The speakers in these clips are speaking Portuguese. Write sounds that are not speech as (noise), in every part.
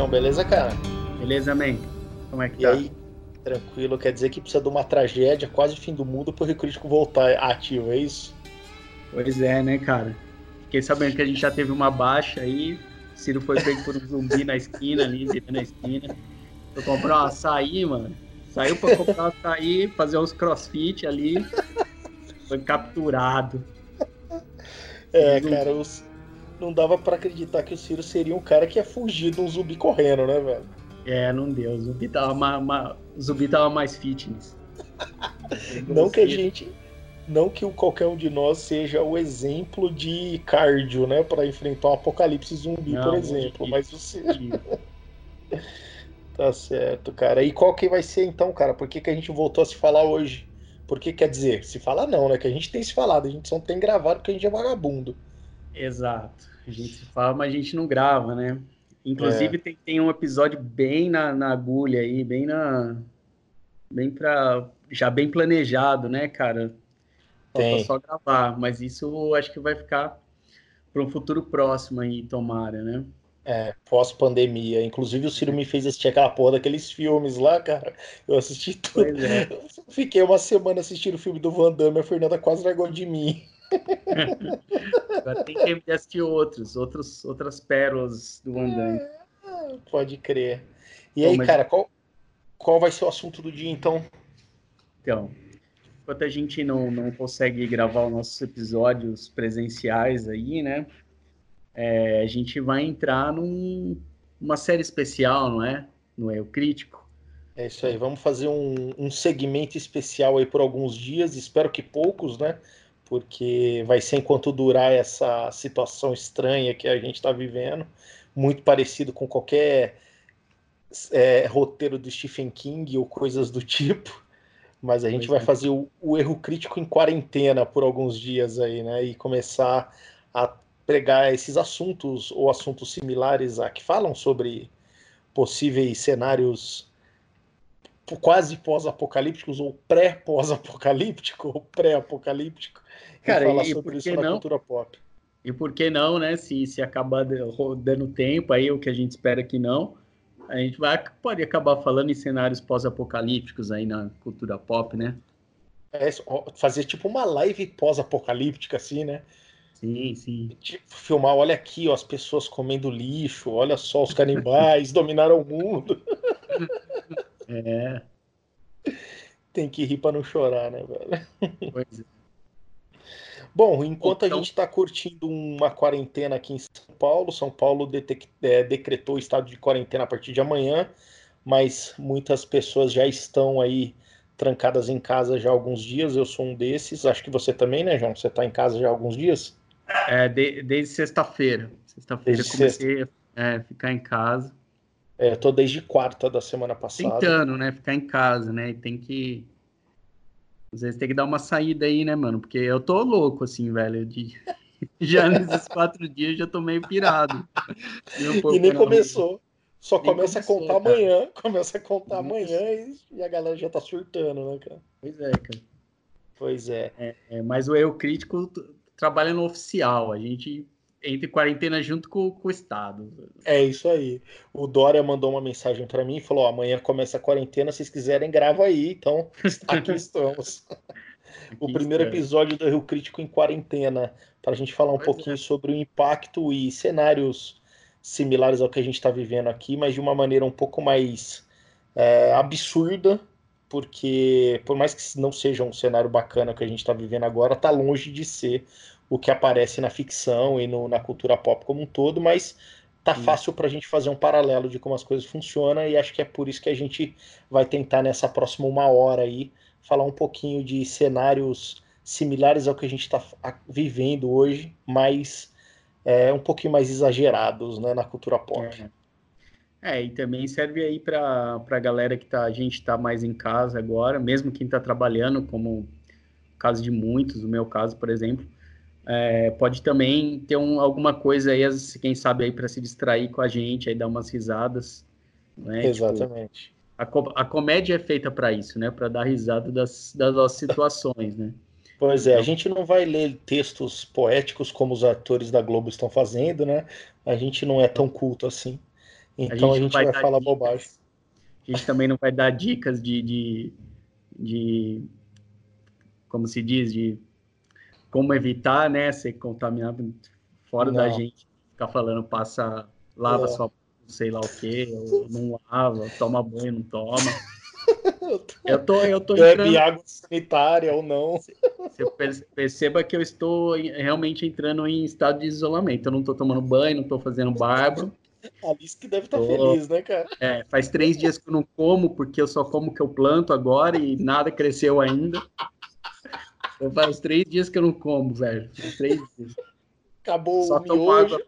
João, beleza, cara? Beleza, man? Como é que E tá? aí, tranquilo, quer dizer que precisa de uma tragédia, quase fim do mundo, pro Rio Crítico voltar ativo, é isso? Pois é, né, cara? Fiquei sabendo que a gente já teve uma baixa aí. Ciro foi pego por um zumbi na esquina ali, virando na esquina. Foi comprar um açaí, mano. Saiu pra comprar um açaí, fazer uns crossfit ali. Foi capturado. É, cara, os- não dava pra acreditar que o Ciro seria um cara que ia fugir de um zumbi correndo, né, velho? É, não deu. O zumbi tava, ma- ma- o zumbi tava mais fitness. (laughs) Não que a gente. Não que qualquer um de nós seja o exemplo de cardio, né? Pra enfrentar um apocalipse zumbi, Não, por exemplo. Mas o Ciro. (laughs) Tá certo, cara. E qual que vai ser então, cara? Por que, que a gente voltou a se falar hoje? Porque quer dizer, se falar não, né? Que a gente tem se falado, a gente só não tem gravado porque a gente é vagabundo. Exato. A gente se fala, mas a gente não grava, né? Inclusive tem, tem um episódio bem na, na agulha aí, bem na. Bem pra. Já bem planejado, né, cara? Falta Tem. só gravar, mas isso eu acho que vai ficar para um futuro próximo aí, tomara, né? É, pós-pandemia. Inclusive o Ciro me fez assistir aquela porra daqueles filmes lá, cara. Eu assisti tudo. É. (laughs) Fiquei uma semana assistindo o filme do Van Damme, a Fernanda quase largou de mim. Agora tem tempo de assistir outros, outros outras pérolas do Van Damme. Pode crer. E Pô, aí, mas- cara, qual, qual vai ser o assunto do dia então? Então, enquanto a gente não, não consegue gravar os nossos episódios presenciais aí, né? é, a gente vai entrar num, numa série especial, não é? No Eu Crítico. É isso aí, vamos fazer um, um segmento especial aí por alguns dias, espero que poucos, né? Porque vai ser enquanto durar essa situação estranha que a gente está vivendo, muito parecido com qualquer é, roteiro do Stephen King ou coisas do tipo. Mas a gente vai é. fazer o, o erro crítico em quarentena por alguns dias aí, né? E começar a pregar esses assuntos ou assuntos similares a que falam sobre possíveis cenários quase pós-apocalípticos ou pré-pós-apocalíptico ou pré-apocalíptico Cara, falar e sobre por isso na não? cultura pop. E por que não, né? Se, se acabar dando tempo aí, o que a gente espera que não, a gente vai, pode acabar falando em cenários pós-apocalípticos aí na cultura pop, né? É, fazer tipo uma live pós-apocalíptica assim, né? Sim, sim. Tipo, filmar, olha aqui, ó, as pessoas comendo lixo, olha só os canibais (laughs) dominaram o mundo. É, Tem que rir pra não chorar, né, velho? pois é. Bom, enquanto Então- a gente está curtindo uma quarentena aqui em São Paulo, São Paulo detec- é, decretou o estado de quarentena a partir de amanhã, mas muitas pessoas já estão aí trancadas em casa já há alguns dias. Eu sou um desses. Acho que você também, né, João? Você está em casa já há alguns dias? É, de- desde sexta-feira. Sexta-feira comecei a é, ficar em casa. É, eu tô desde quarta da semana passada. Tentando, né? Ficar em casa, né? E tem que. Às vezes tem que dar uma saída aí, né, mano? Porque eu tô louco, assim, velho. De... (laughs) Já nesses quatro dias já tô meio pirado. E, nem rua. começou. Só Nem começa começou, a contar cara. amanhã. (laughs) Começa a contar Nem amanhã e, e a galera já tá surtando, né, cara? Pois é, cara. Pois é. É, mas o Eu Crítico trabalha no oficial. A gente entra em quarentena junto com, com o Estado. É isso aí. O Dória mandou uma mensagem para mim e falou: ó, amanhã começa a quarentena, se vocês quiserem, grava aí. Então, (laughs) aqui estamos. O primeiro estamos. episódio do Rio Crítico em quarentena, para a gente falar um Pois pouquinho sobre o impacto e cenários similares ao que a gente está vivendo aqui, mas de uma maneira um pouco mais é, absurda, porque por mais que não seja um cenário bacana que a gente está vivendo agora, tá longe de ser o que aparece na ficção e no, na cultura pop como um todo, mas tá Sim. fácil para a gente fazer um paralelo de como as coisas funcionam e acho que é por isso que a gente vai tentar nessa próxima uma hora aí falar um pouquinho de cenários similares ao que a gente está vivendo hoje, mas é, um pouquinho mais exagerados né, na cultura pop. É. É, e também serve aí para a galera que tá, a gente está mais em casa agora, mesmo quem está trabalhando, como o caso de muitos, o meu caso, por exemplo, é, pode também ter um, alguma coisa aí, quem sabe aí para se distrair com a gente, aí dar umas risadas. Né? Tipo, Exatamente. Tipo, a, a comédia é feita para isso, né? Para dar risada das, das nossas situações, né? Pois é, a então gente não vai ler textos poéticos como os atores da Globo estão fazendo, né? A gente não é tão culto assim. Então a gente, a gente vai, vai falar dicas, bobagem. A gente também não vai dar dicas de, de, de, como se diz, de como evitar, né, ser contaminado fora não. da gente, ficar falando, passa, lava é. sua sei lá o que, não lava, toma banho, não toma. (laughs) Eu tô, eu tô Bebe entrando... água sanitária ou não. Você perceba que eu estou realmente entrando em estado de isolamento. Eu não tô tomando banho, não tô fazendo barba. (laughs) Alice que deve estar tá feliz, né, cara? É, faz três dias que eu não como, porque eu só como que eu planto agora e nada cresceu ainda. Eu faz três dias que eu não como, velho. três dias. Acabou só o tomo água.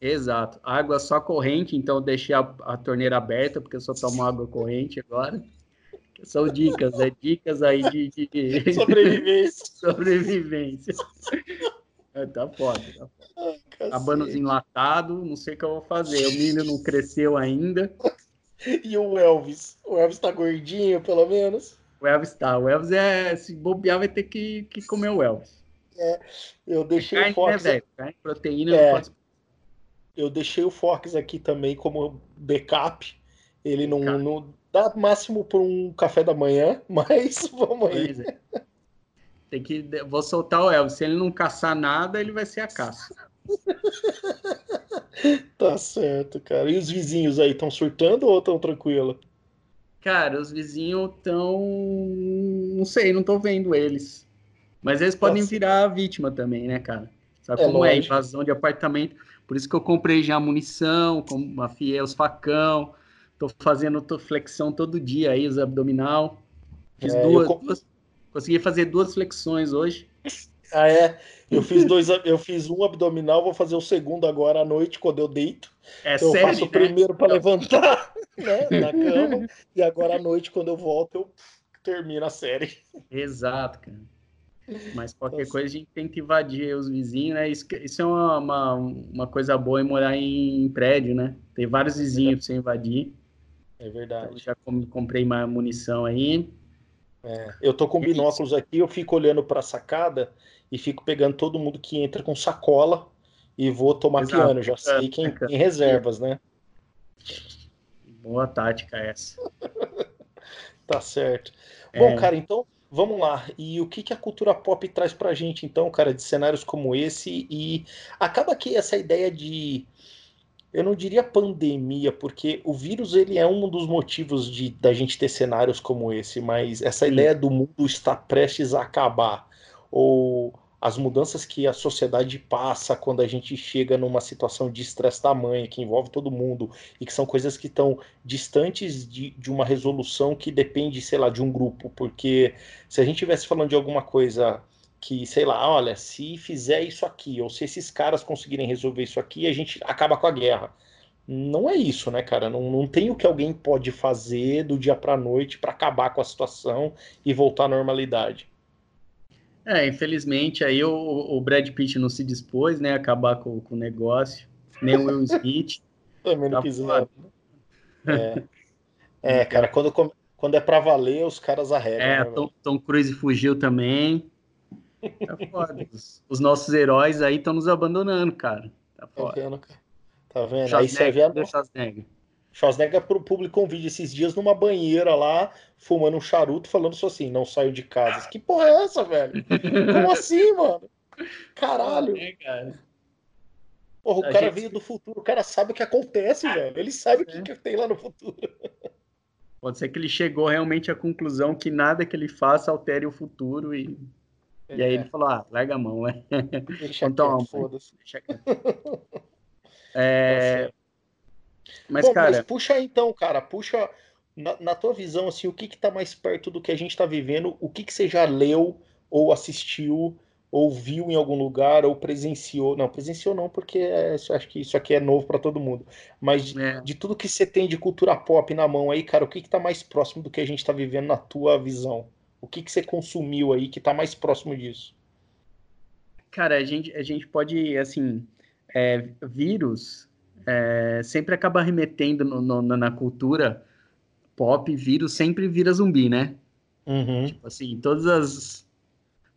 Exato. Água só corrente, então eu deixei a, a torneira aberta, porque eu só tomo água corrente agora. São dicas, é dicas aí de, de... (laughs) sobrevivência. (laughs) sobrevivência. É, tá foda, tá foda. Abanos enlatado, não sei o que eu vou fazer. O milho não cresceu ainda. (laughs) E o Elvis? O Elvis tá gordinho, pelo menos? O Elvis tá. O Elvis é. Se bobear, vai ter que, que comer o Elvis. É, eu deixei carne, o Fox. Né, velho? proteína é, pode... Eu deixei o Fox aqui também como backup. Ele não, não dá máximo por um café da manhã, (laughs) mas vamos aí. É. Tem que. Vou soltar o Elvis. Se ele não caçar nada, ele vai ser a caça. (laughs) tá certo, cara. E os vizinhos aí estão surtando ou estão tranquilo? Cara, os vizinhos estão. Não sei, não tô vendo eles. Mas eles podem Nossa. virar vítima também, né, cara? Sabe é como é? lógico. é? Invasão de apartamento. Por isso que eu comprei já munição, como afiei os facão. Tô fazendo tô flexão todo dia aí, os abdominal. Fiz é, duas, duas, Consegui fazer duas flexões hoje. Ah, é? Eu fiz dois, eu fiz um abdominal, vou fazer o segundo agora à noite, quando eu deito. É então, sério, eu faço o primeiro para levantar (laughs) né, na cama, e agora à noite, quando eu volto, eu termino a série. Exato, cara. Mas qualquer Nossa. coisa a gente tem que invadir os vizinhos, né? Isso, isso é uma, uma, uma, coisa boa em morar em prédio, né? Tem vários vizinhos para você invadir. É verdade. Então, já comprei uma munição aí. É, eu tô com binóculos aqui, eu fico olhando para a sacada e fico pegando todo mundo que entra com sacola e vou tomar Exato. piano. Já sei quem em reservas, né? Boa tática essa. (laughs) tá certo. É. Bom, cara, então vamos lá. E o que, que a cultura pop traz pra gente, então, cara, de cenários como esse? E acaba que essa ideia de eu não diria pandemia, porque o vírus ele é um dos motivos de da gente ter cenários como esse, mas essa Sim. ideia do mundo estar prestes a acabar, ou as mudanças que a sociedade passa quando a gente chega numa situação de estresse tamanho, que envolve todo mundo, e que são coisas que estão distantes de, de uma resolução que depende, sei lá, de um grupo, porque se a gente estivesse falando de alguma coisa que, sei lá, olha, se fizer isso aqui, ou se esses caras conseguirem resolver isso aqui, a gente acaba com a guerra. Não é isso, né, cara? Não, não tem o que alguém pode fazer do dia para noite para acabar com a situação e voltar à normalidade. É, infelizmente aí o, o Brad Pitt não se dispôs, né, a acabar com, com o negócio, nem o Will Smith. (laughs) Também não tá quis nada. É. é, cara, quando, quando é para valer, os caras arregam. É, né, Tom, Tom Cruise fugiu também. Tá foda. Os, os nossos heróis aí estão nos abandonando, cara. Tá, tá foda. Tá vendo, cara? Tá vendo? Aí você vê a. Schwarzenegger. Publicou um vídeo esses dias numa banheira lá, fumando um charuto, falando só assim: não saio de casa. Que porra é essa, velho? Como assim, mano? Caralho. É, cara. Porra, o a cara gente... veio do futuro, o cara sabe o que acontece, velho. Ele sabe é. o que, que tem lá no futuro. Pode ser que ele chegou realmente à conclusão que nada que ele faça altere o futuro e E aí ele falou, ah, larga a mão, né? Deixa Então, foda-se. É, Tá mas, Bom, cara, mas puxa aí, então, cara, puxa na, na tua visão, assim, o que que tá mais perto do que a gente tá vivendo, o que que você já leu, ou assistiu, ou viu em algum lugar, ou presenciou, não, presenciou não, porque é, acho que isso aqui é novo pra todo mundo, mas de, é, de tudo que você tem de cultura pop na mão aí, cara, o que que tá mais próximo do que a gente tá vivendo na tua visão? O que que você consumiu aí que tá mais próximo disso? cara, a gente, a gente pode, assim, é, vírus é, sempre acaba remetendo no- no- na cultura pop, vírus sempre vira zumbi, né? Uhum. Assim, todas as,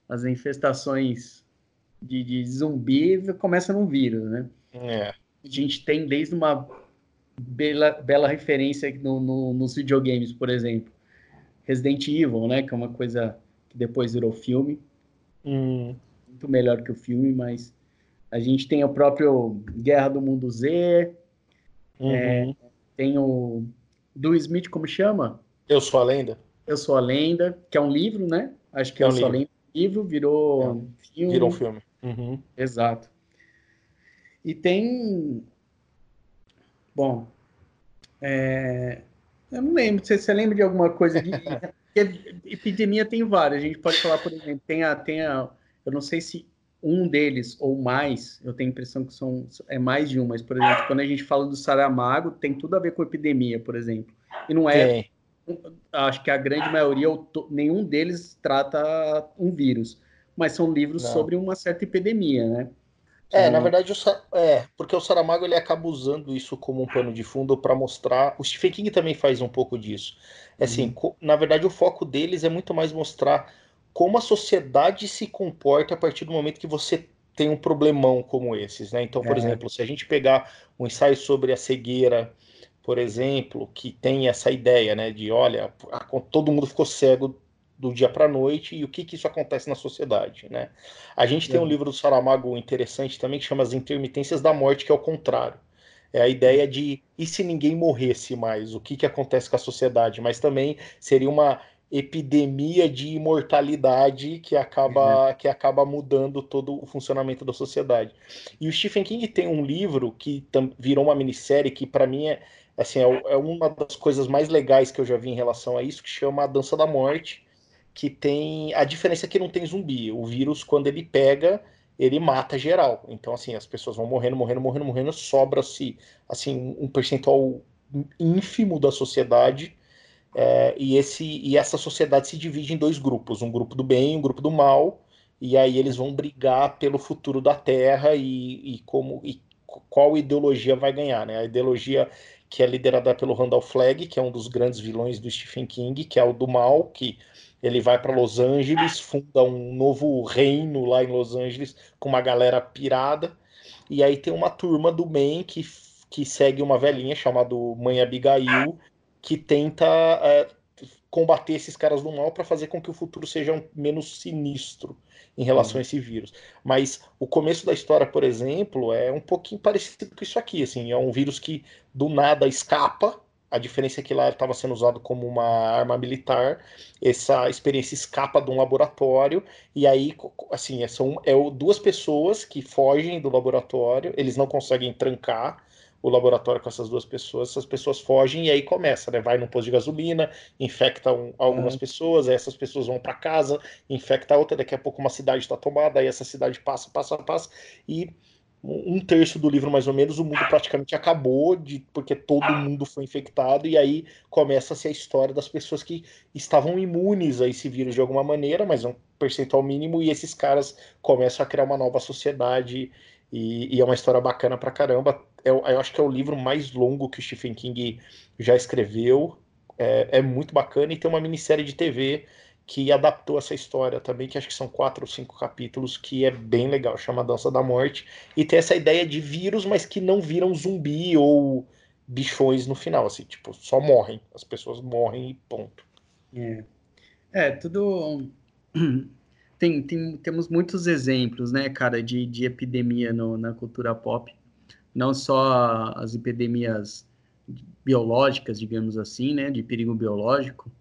as infestações de, de zumbi começam num vírus, né? É. A gente tem desde uma bela, bela referência no, no- nos videogames, por exemplo. Resident Evil, né? Que é uma coisa que depois virou filme. Hum, Muito melhor que o filme, mas a gente tem o próprio Guerra do Mundo Z, uhum. tem o do Smith, como chama? Eu sou a lenda? Eu Sou a Lenda, que é um livro, né? Acho que É é um Eu Sou a livro. Lenda, livro, virou filme. Virou um filme. Uhum. Exato. E tem. Bom. é, Eu não lembro. Você, você lembra de alguma coisa de. (laughs) Epidemia tem várias. A gente pode falar, por exemplo, tem a, tem a. Eu não sei se um deles ou mais, eu tenho a impressão que são é mais de um, mas, por exemplo, quando a gente fala do Saramago, tem tudo a ver com epidemia, por exemplo. E não é acho que a grande maioria, ou to- nenhum deles trata um vírus, mas são livros Não. sobre uma certa epidemia, né? É, na verdade, o é, porque o Saramago ele acaba usando isso como um pano de fundo para mostrar. O Stephen King também faz um pouco disso. É assim, Uhum. co- na verdade, o foco deles é muito mais mostrar como a sociedade se comporta a partir do momento que você tem um problemão como esses, né? Então, por É. exemplo, se a gente pegar um ensaio sobre a cegueira, por exemplo, que tem essa ideia, né, de olha, todo mundo ficou cego do dia para a noite e o que que isso acontece na sociedade, né? A gente tem um É. livro do Saramago interessante também que chama As Intermitências da Morte, que é o contrário. É a ideia de e se ninguém morresse mais, o que que acontece com a sociedade? Mas também seria uma epidemia de imortalidade que acaba, que acaba mudando todo o funcionamento da sociedade. E o Stephen King tem um livro que virou uma minissérie que para mim é assim é, é uma das coisas mais legais que eu já vi em relação a isso, que chama A Dança da Morte, que tem a diferença é que não tem zumbi. O vírus quando ele pega ele mata geral. Então, assim, as pessoas vão morrendo, morrendo, morrendo, morrendo, sobra-se, assim, um percentual ínfimo da sociedade, é, e, esse, e essa sociedade se divide em dois grupos, um grupo do bem e um grupo do mal, e aí eles vão brigar pelo futuro da Terra e, e como e qual ideologia vai ganhar, né? A ideologia que é liderada pelo Randall Flagg, que é um dos grandes vilões do Stephen King, que é o do mal, que ele vai para Los Angeles, funda um novo reino lá em Los Angeles com uma galera pirada. E aí tem uma turma do bem que, que segue uma velhinha chamada Mãe Abigail, que tenta é, combater esses caras do mal para fazer com que o futuro seja um, menos sinistro em relação a esse vírus. Mas o começo da história, por exemplo, é um pouquinho parecido com isso aqui. Assim, é um vírus que do nada escapa a diferença é que lá estava sendo usado como uma arma militar. Essa experiência escapa de um laboratório e aí, assim, são é duas pessoas que fogem do laboratório. Eles não conseguem trancar o laboratório com essas duas pessoas. Essas pessoas fogem e aí começa, né? Vai num posto de gasolina, infecta um, algumas Uhum. pessoas. Aí essas pessoas vão para casa, infecta outra. Daqui a pouco uma cidade está tomada. Aí essa cidade passa, passa, passa e um terço do livro, mais ou menos, o mundo praticamente acabou, de, porque todo mundo foi infectado, e aí começa-se a história das pessoas que estavam imunes a esse vírus de alguma maneira, mas um percentual mínimo, e esses caras começam a criar uma nova sociedade, e, e é uma história bacana pra caramba. Eu, eu, acho que é o livro mais longo que o Stephen King já escreveu, é, é muito bacana, e tem uma minissérie de TV que adaptou essa história também, que acho que são quatro ou cinco capítulos, que é bem legal, chama Dança da Morte, e tem essa ideia de vírus, mas que não viram zumbi ou bichões no final, assim, tipo, só morrem, as pessoas morrem e ponto. É, é tudo... (clears throat) Tem, tem, temos muitos exemplos, né, cara, de, de epidemia no, na cultura pop, não só as epidemias biológicas, digamos assim, né, de perigo biológico,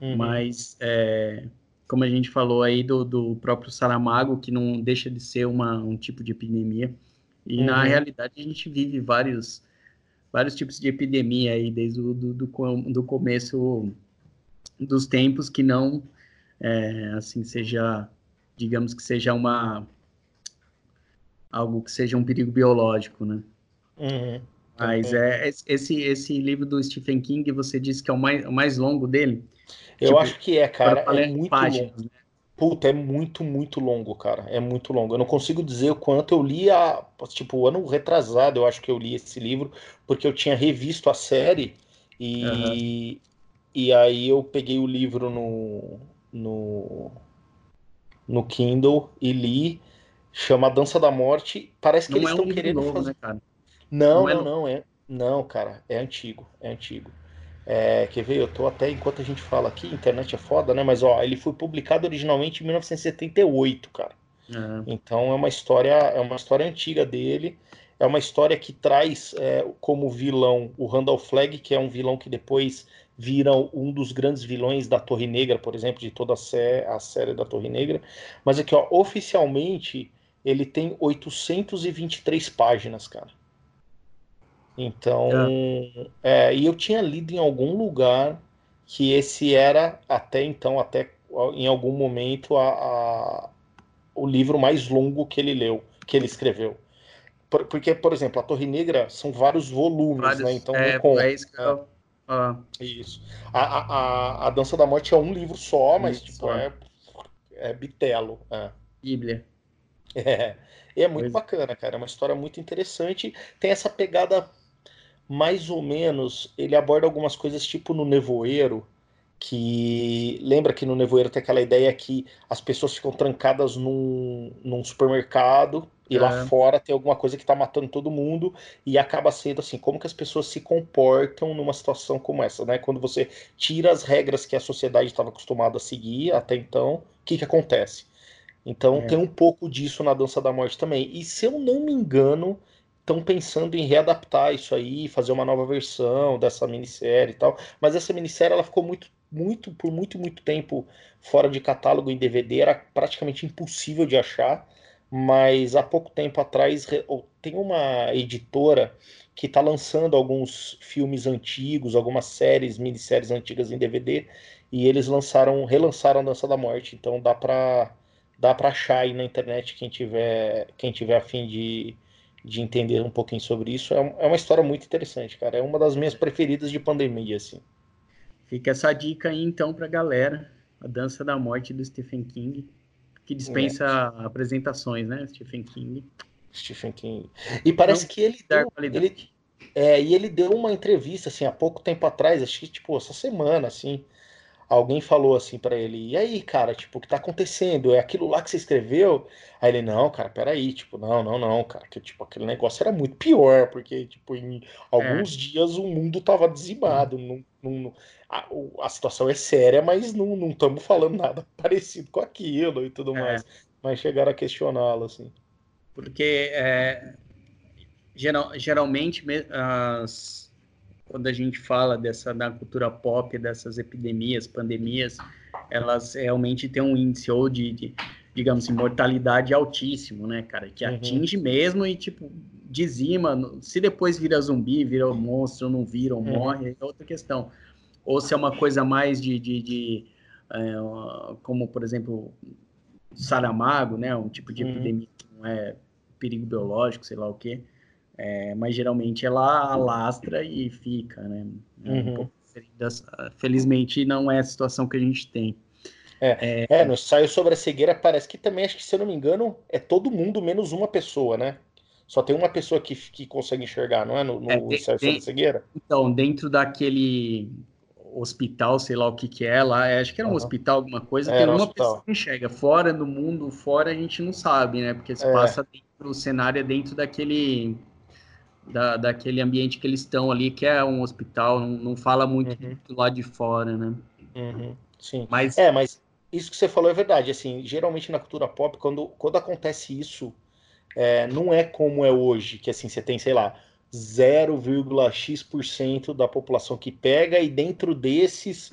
Uhum. Mas é, como a gente falou aí do, do próprio Saramago, que não deixa de ser uma, um tipo de epidemia. E uhum. na realidade a gente vive vários, vários tipos de epidemia aí, desde o do, do, do começo dos tempos, que não, é, assim, seja, digamos que seja uma, algo que seja um perigo biológico, né? Uhum. Mas é, esse, esse livro do Stephen King, você disse que é o mais, o mais longo dele? Eu tipo, acho que é, cara. É muito páginas, longo. Né? Puta, é muito, muito longo, cara. É muito longo. Eu não consigo dizer o quanto eu li a. Tipo, ano retrasado, eu acho que eu li esse livro, porque eu tinha revisto a série e. Uhum. E aí eu peguei o livro no. no. no Kindle e li. Chama Dança da Morte. Parece que não eles estão é um querendo novo, fazer. Né, cara? Não, não, é não, não, é. Não, cara, é antigo, é antigo. É, quer ver? Eu tô até enquanto a gente fala aqui, internet é foda, né? Mas ó, ele foi publicado originalmente em 1978, cara. Uhum. Então é uma história, é uma história antiga dele. É uma história que traz é, como vilão o Randall Flagg, que é um vilão que depois vira um dos grandes vilões da Torre Negra, por exemplo, de toda a, sé a série da Torre Negra. Mas aqui, ó, oficialmente ele tem 823 páginas, cara. Então, é. É, e eu tinha lido em algum lugar que esse era até então, até em algum momento, a, a, o livro mais longo que ele leu, que ele escreveu. Por, porque, por exemplo, a Torre Negra são vários volumes, vários, né? Então é, conta, é isso que eu... Ah. Isso. A, a, a Dança da Morte é um livro só, mas tipo, só. É, é bitelo. É. Bíblia. É. E (laughs) é muito pois. bacana, cara. É uma história muito interessante. Tem essa pegada mais ou menos, ele aborda algumas coisas tipo no Nevoeiro, que lembra que no Nevoeiro tem aquela ideia que as pessoas ficam trancadas num, num supermercado e é. lá fora tem alguma coisa que está matando todo mundo e acaba sendo assim, como que as pessoas se comportam numa situação como essa, né? Quando você tira as regras que a sociedade estava acostumada a seguir até então, o que que acontece? Então é. tem um pouco disso na Dança da Morte também. E se eu não me engano, estão pensando em readaptar isso aí, fazer uma nova versão dessa minissérie e tal. Mas essa minissérie ela ficou muito, muito, por muito, muito tempo fora de catálogo em DVD, era praticamente impossível de achar. Mas há pouco tempo atrás tem uma editora que está lançando alguns filmes antigos, algumas séries, minisséries antigas em DVD, e eles lançaram, relançaram a Dança da Morte. Então dá para dá para achar aí na internet quem tiver quem tiver afim de de entender um pouquinho sobre isso. É, é uma história muito interessante, cara. É uma das minhas preferidas de pandemia, assim. Fica essa dica aí, então, pra galera. A Dança da Morte do Stephen King, que dispensa é. apresentações, né, Stephen King. Stephen King. E parece Não que ele deu, ele, é, e ele deu uma entrevista, assim, há pouco tempo atrás, acho que, tipo, essa semana, assim, alguém falou assim para ele, e aí, cara, tipo, o que tá acontecendo? É aquilo lá que você escreveu? Aí ele, não, cara, peraí, tipo, não, não, não, cara, que tipo, aquele negócio era muito pior, porque, tipo, em alguns é. dias o mundo tava dizimado, não, não, a, a, situação é séria, mas não estamos falando nada (laughs) parecido com aquilo e tudo é. mais. Mas chegaram a questioná-lo, assim. Porque, é, geral, geralmente, as quando a gente fala dessa da cultura pop, dessas epidemias, pandemias, elas realmente têm um índice ou de, de digamos assim, mortalidade altíssimo, né, cara? Que uhum. atinge mesmo e, tipo, dizima. Se depois vira zumbi, vira um monstro, não vira ou uhum. morre, é outra questão. Ou se é uma coisa mais de, de, de é, como, por exemplo, Saramago, né? Um tipo de uhum. epidemia que não é perigo biológico, sei lá o quê. É, mas geralmente ela alastra e fica, né? É um uhum. felizmente não é a situação que a gente tem. É, é, é, no ensaio sobre a cegueira parece que também, acho que se eu não me engano, é todo mundo menos uma pessoa, né? Só tem uma pessoa que, que consegue enxergar, não é? No, no é, ensaio sobre a cegueira? Então, dentro daquele hospital, sei lá o que que é lá, é, acho que era um uhum. hospital, alguma coisa, tem uma hospital. pessoa que enxerga. Fora no mundo, fora a gente não sabe, né? Porque se passa dentro, o cenário é dentro daquele da, daquele ambiente que eles estão ali, que é um hospital, não, não fala muito uhum. do lado de fora, né? Uhum. Sim. Mas... É, mas isso que você falou é verdade. Assim, geralmente na cultura pop, quando, quando acontece isso, é, não é como é hoje, que assim, você tem, sei lá, 0,x% da população que pega, e dentro desses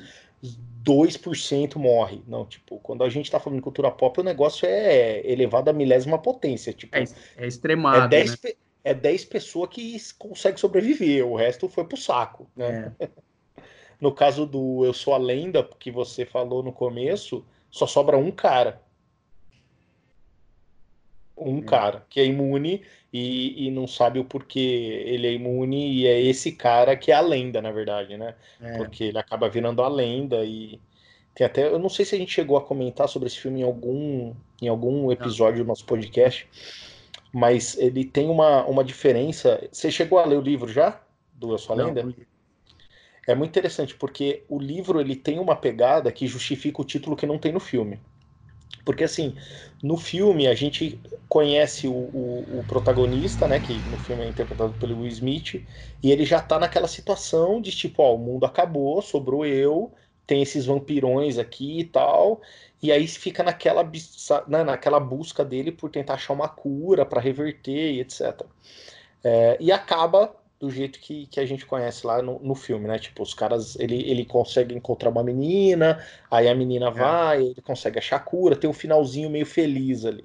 2% morre. Não, tipo, quando a gente tá falando de cultura pop, o negócio é elevado à milésima potência. Tipo, é, é extremado. É 10, né? É 10 pessoas que conseguem sobreviver, o resto foi pro saco, né? É. (laughs) No caso do Eu Sou a Lenda, que você falou no começo, só sobra um cara. Um é. cara que é imune e, e, não sabe o porquê ele é imune, e é esse cara que é a lenda, na verdade, né? É. Porque ele acaba virando a lenda e. Tem até. Eu não sei se a gente chegou a comentar sobre esse filme em algum, em algum episódio do nosso podcast, mas ele tem uma, uma diferença. Você chegou a ler o livro já? Do Eu Sou a Lenda? Não, é muito interessante porque o livro ele tem uma pegada que justifica o título que não tem no filme. Porque assim, no filme a gente conhece o, o, o, protagonista, né? Que no filme é interpretado pelo Will Smith, e ele já tá naquela situação de tipo, ó, o mundo acabou, sobrou eu, tem esses vampirões aqui e tal. E aí fica naquela, né, naquela busca dele por tentar achar uma cura para reverter e etc. É, e acaba do jeito que, que a gente conhece lá no, no filme, né? Tipo, os caras, ele, ele consegue encontrar uma menina, aí a menina é. vai, ele consegue achar cura, tem um finalzinho meio feliz ali.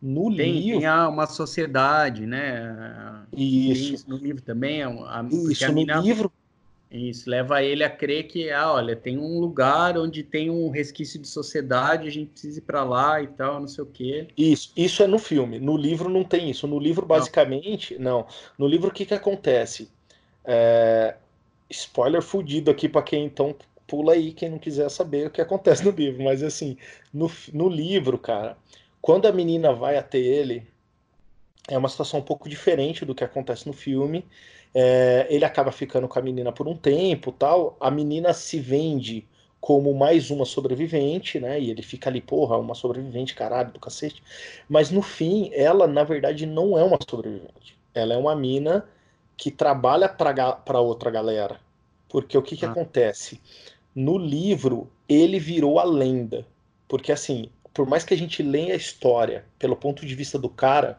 No tem, livro. Tem uma sociedade, né? Isso. isso no livro também. A, isso, no menina... livro isso leva ele a crer que, ah, olha, tem um lugar onde tem um resquício de sociedade, a gente precisa ir para lá e tal, não sei o quê. Isso, isso é no filme. No livro não tem isso. No livro, basicamente, não. não. No livro, o que que acontece? É... Spoiler fudido aqui para quem então pula aí, quem não quiser saber o que acontece no livro. Mas assim, no, no livro, cara, quando a menina vai até ele, é uma situação um pouco diferente do que acontece no filme. É, ele acaba ficando com a menina por um tempo, tal. A menina se vende como mais uma sobrevivente, né? E ele fica ali, porra, uma sobrevivente, caralho, do cacete. Mas no fim, ela na verdade não é uma sobrevivente. Ela é uma mina que trabalha para outra galera. Porque o que, que ah. acontece? No livro, ele virou a lenda. Porque assim, por mais que a gente leia a história pelo ponto de vista do cara,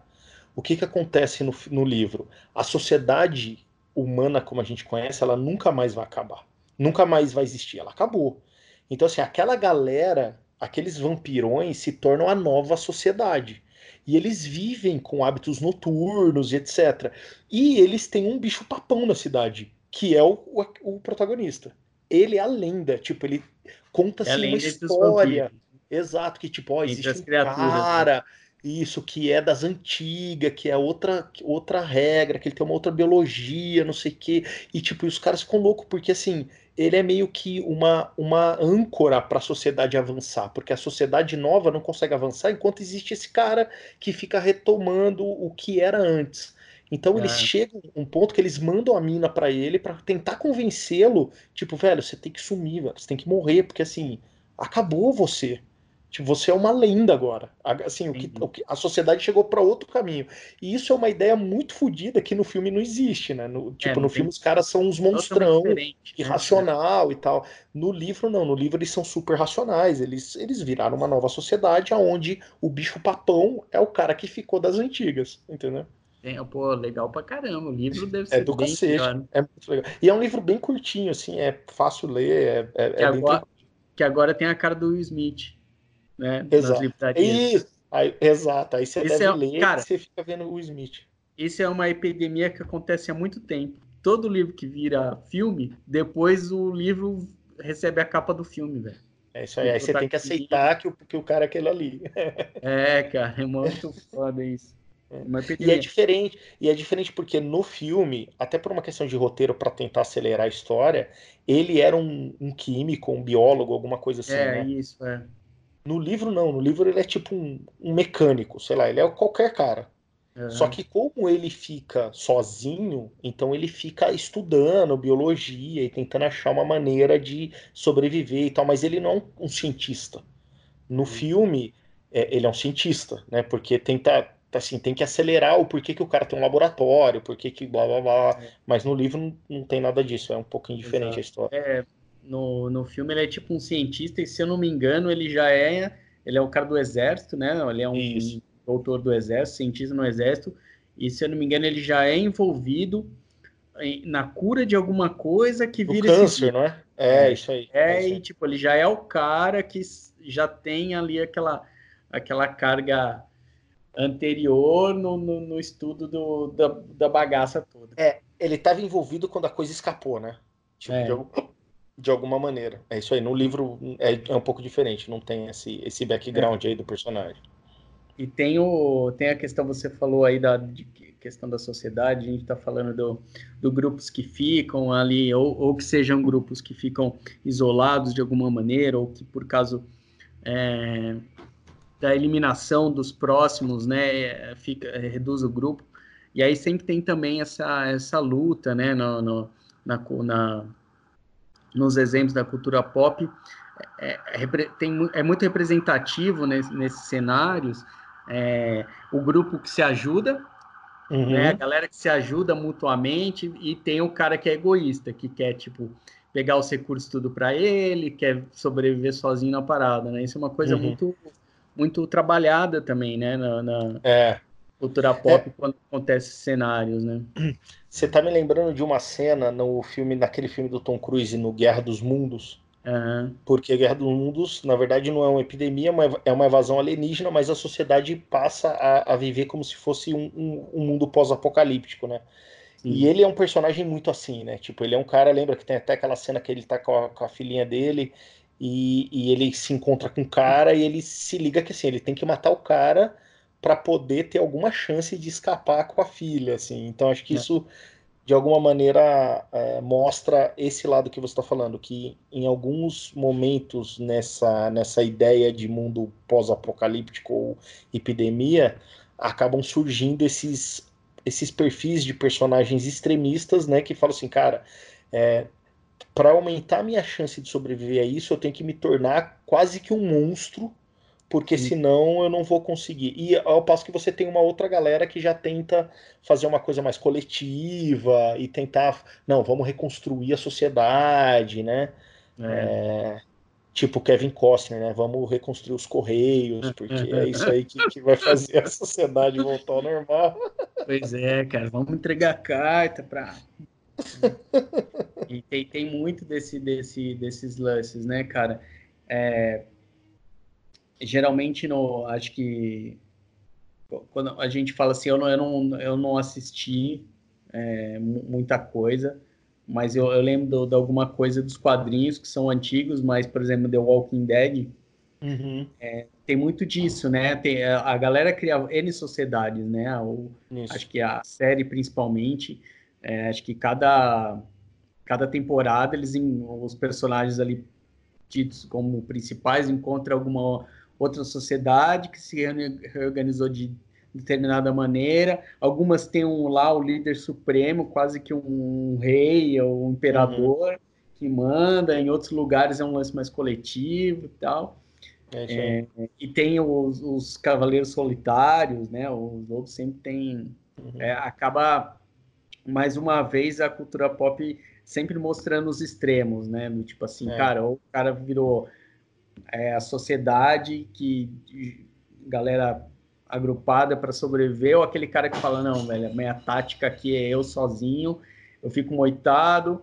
o que, que acontece no, no livro? A sociedade humana como a gente conhece, ela nunca mais vai acabar. Nunca mais vai existir. Ela acabou. Então, assim, aquela galera, aqueles vampirões se tornam a nova sociedade. E eles vivem com hábitos noturnos e etc. E eles têm um bicho papão na cidade, que é o, o, o protagonista. Ele é a lenda, tipo, ele conta assim, é uma história. Exato, que tipo, ó, existe um né? cara isso, que é das antigas, que é outra, outra regra, que ele tem uma outra biologia, não sei o quê. E, tipo, os caras ficam loucos, porque, assim, ele é meio que uma, uma âncora para a sociedade avançar, porque a sociedade nova não consegue avançar enquanto existe esse cara que fica retomando o que era antes. Então eles é. chegam um ponto que eles mandam a mina para ele para tentar convencê-lo, tipo, velho, você tem que sumir, velho, você tem que morrer, porque assim, acabou você. Tipo, você é uma lenda agora. Assim, o que, o que a sociedade chegou para outro caminho. E isso é uma ideia muito fodida que no filme não existe, né? No, tipo, é, no filme os caras são uns monstrão, né? irracional né? e tal. No livro, não. No livro eles são super racionais. Eles, eles viraram uma nova sociedade onde o bicho papão é o cara que ficou das antigas, entendeu? É, pô, legal pra caramba. O livro deve é ser é do bem cacete. É muito legal. E é um livro bem curtinho, assim, é fácil ler, é, é, que, é agora, que agora tem a cara do Will Smith né? Exato. Isso. Aí, exato. Aí você deve é, ler cara, você fica vendo o Smith. Isso é uma epidemia que acontece há muito tempo. Todo livro que vira filme, depois o livro recebe a capa do filme, velho. É isso aí. Aí você tem que aceitar que o, que o cara é aquele ali. (laughs) é, cara, é muito foda isso. É e é diferente, e é diferente porque no filme, até por uma questão de roteiro para tentar acelerar a história, ele era um, um, químico, um biólogo, alguma coisa assim. É, né? isso, é. No livro, não. No livro, ele é tipo um, um mecânico, sei lá, ele é qualquer cara. Uhum. Só que, como ele fica sozinho, então ele fica estudando biologia e tentando achar uma maneira de sobreviver e tal, mas ele não é um, um cientista. No uhum. filme, é, ele é um cientista, né? Porque tenta assim, tem que acelerar o porquê que o cara tem um laboratório, porquê que blá blá blá. É. Mas no livro não, não, tem nada disso, é um pouquinho diferente Exato. a história. É, no, no filme ele é tipo um cientista e se eu não me engano ele já é ele é o cara do exército, né? Ele é um Isso. doutor do exército, cientista no exército e se eu não me engano ele já é envolvido na cura de alguma coisa que vira o câncer, esse... não é? é? É, isso aí. É, é isso aí. e tipo, ele já é o cara que já tem ali aquela, aquela carga anterior no, no, no estudo do, da, da bagaça toda. É, ele estava envolvido quando a coisa escapou, né? Tipo, é. de, de, alguma maneira. É isso aí. No livro é, é um pouco diferente, não tem esse, esse background é. aí do personagem. E tem, o, tem a questão, você falou aí da questão da sociedade, a gente está falando do, do grupos que ficam ali, ou, ou que sejam grupos que ficam isolados de alguma maneira, ou que por caso é, da eliminação dos próximos, né, fica, reduz o grupo. E aí sempre tem também essa, essa luta, né, no, no na, na, nos exemplos da cultura pop, é, é, tem, é muito representativo nesse, nesses cenários é, o grupo que se ajuda, uhum. né, a galera que se ajuda mutuamente, e tem o cara que é egoísta, que quer, tipo, pegar os recursos tudo para ele, quer sobreviver sozinho na parada, né? Isso é uma coisa uhum. muito, muito trabalhada também, né, na, na é. Cultura pop, é. quando acontece cenários, né? Você tá me lembrando de uma cena no filme, naquele filme do Tom Cruise, no Guerra dos Mundos, Uhum. Porque a Guerra dos Mundos, na verdade, não é uma epidemia, é uma evasão alienígena, mas a sociedade passa a, a viver como se fosse um, um, um mundo pós-apocalíptico, né? Sim. E ele é um personagem muito assim, né? Tipo, ele é um cara, lembra que tem até aquela cena que ele tá com a, com a filhinha dele e, e, ele se encontra com o cara e ele se liga que assim, ele tem que matar o cara para poder ter alguma chance de escapar com a filha, assim. Então acho que é. isso de alguma maneira é, mostra esse lado que você está falando, que em alguns momentos nessa, nessa ideia de mundo pós-apocalíptico ou epidemia, acabam surgindo esses, esses perfis de personagens extremistas, né, que falam assim, cara, é, para aumentar minha chance de sobreviver a isso, eu tenho que me tornar quase que um monstro porque senão eu não vou conseguir. E ao passo que você tem uma outra galera que já tenta fazer uma coisa mais coletiva e tentar, não, vamos reconstruir a sociedade, né? É. É, tipo Kevin Costner, né? Vamos reconstruir os correios, (laughs) porque é isso aí que, que vai fazer a sociedade voltar ao normal. Pois é, cara, vamos entregar carta para (laughs) e tem, tem muito desse, desse, desses lances, né, cara? É, geralmente no acho que quando a gente fala assim eu não eu não, eu não assisti é, muita coisa mas eu, eu lembro de alguma coisa dos quadrinhos que são antigos mas por exemplo The Walking Dead uhum. é, tem muito disso né? Tem a galera cria n sociedades né? Ou, acho que a série principalmente é, acho que cada cada temporada eles os personagens ali tidos como principais encontram alguma outra sociedade que se reorganizou de determinada maneira. Algumas têm um, lá o líder supremo, quase que um rei ou um imperador uhum. que manda. Em outros lugares é um lance mais coletivo e tal. É, é, e tem os, os, cavaleiros solitários, né? Os outros sempre tem. Uhum. É, acaba mais uma vez a cultura pop sempre mostrando os extremos, né? Tipo assim, é. cara, ou o cara virou é, a sociedade que galera agrupada para sobreviver, ou aquele cara que fala, não, velho, minha tática aqui é eu sozinho, eu fico moitado,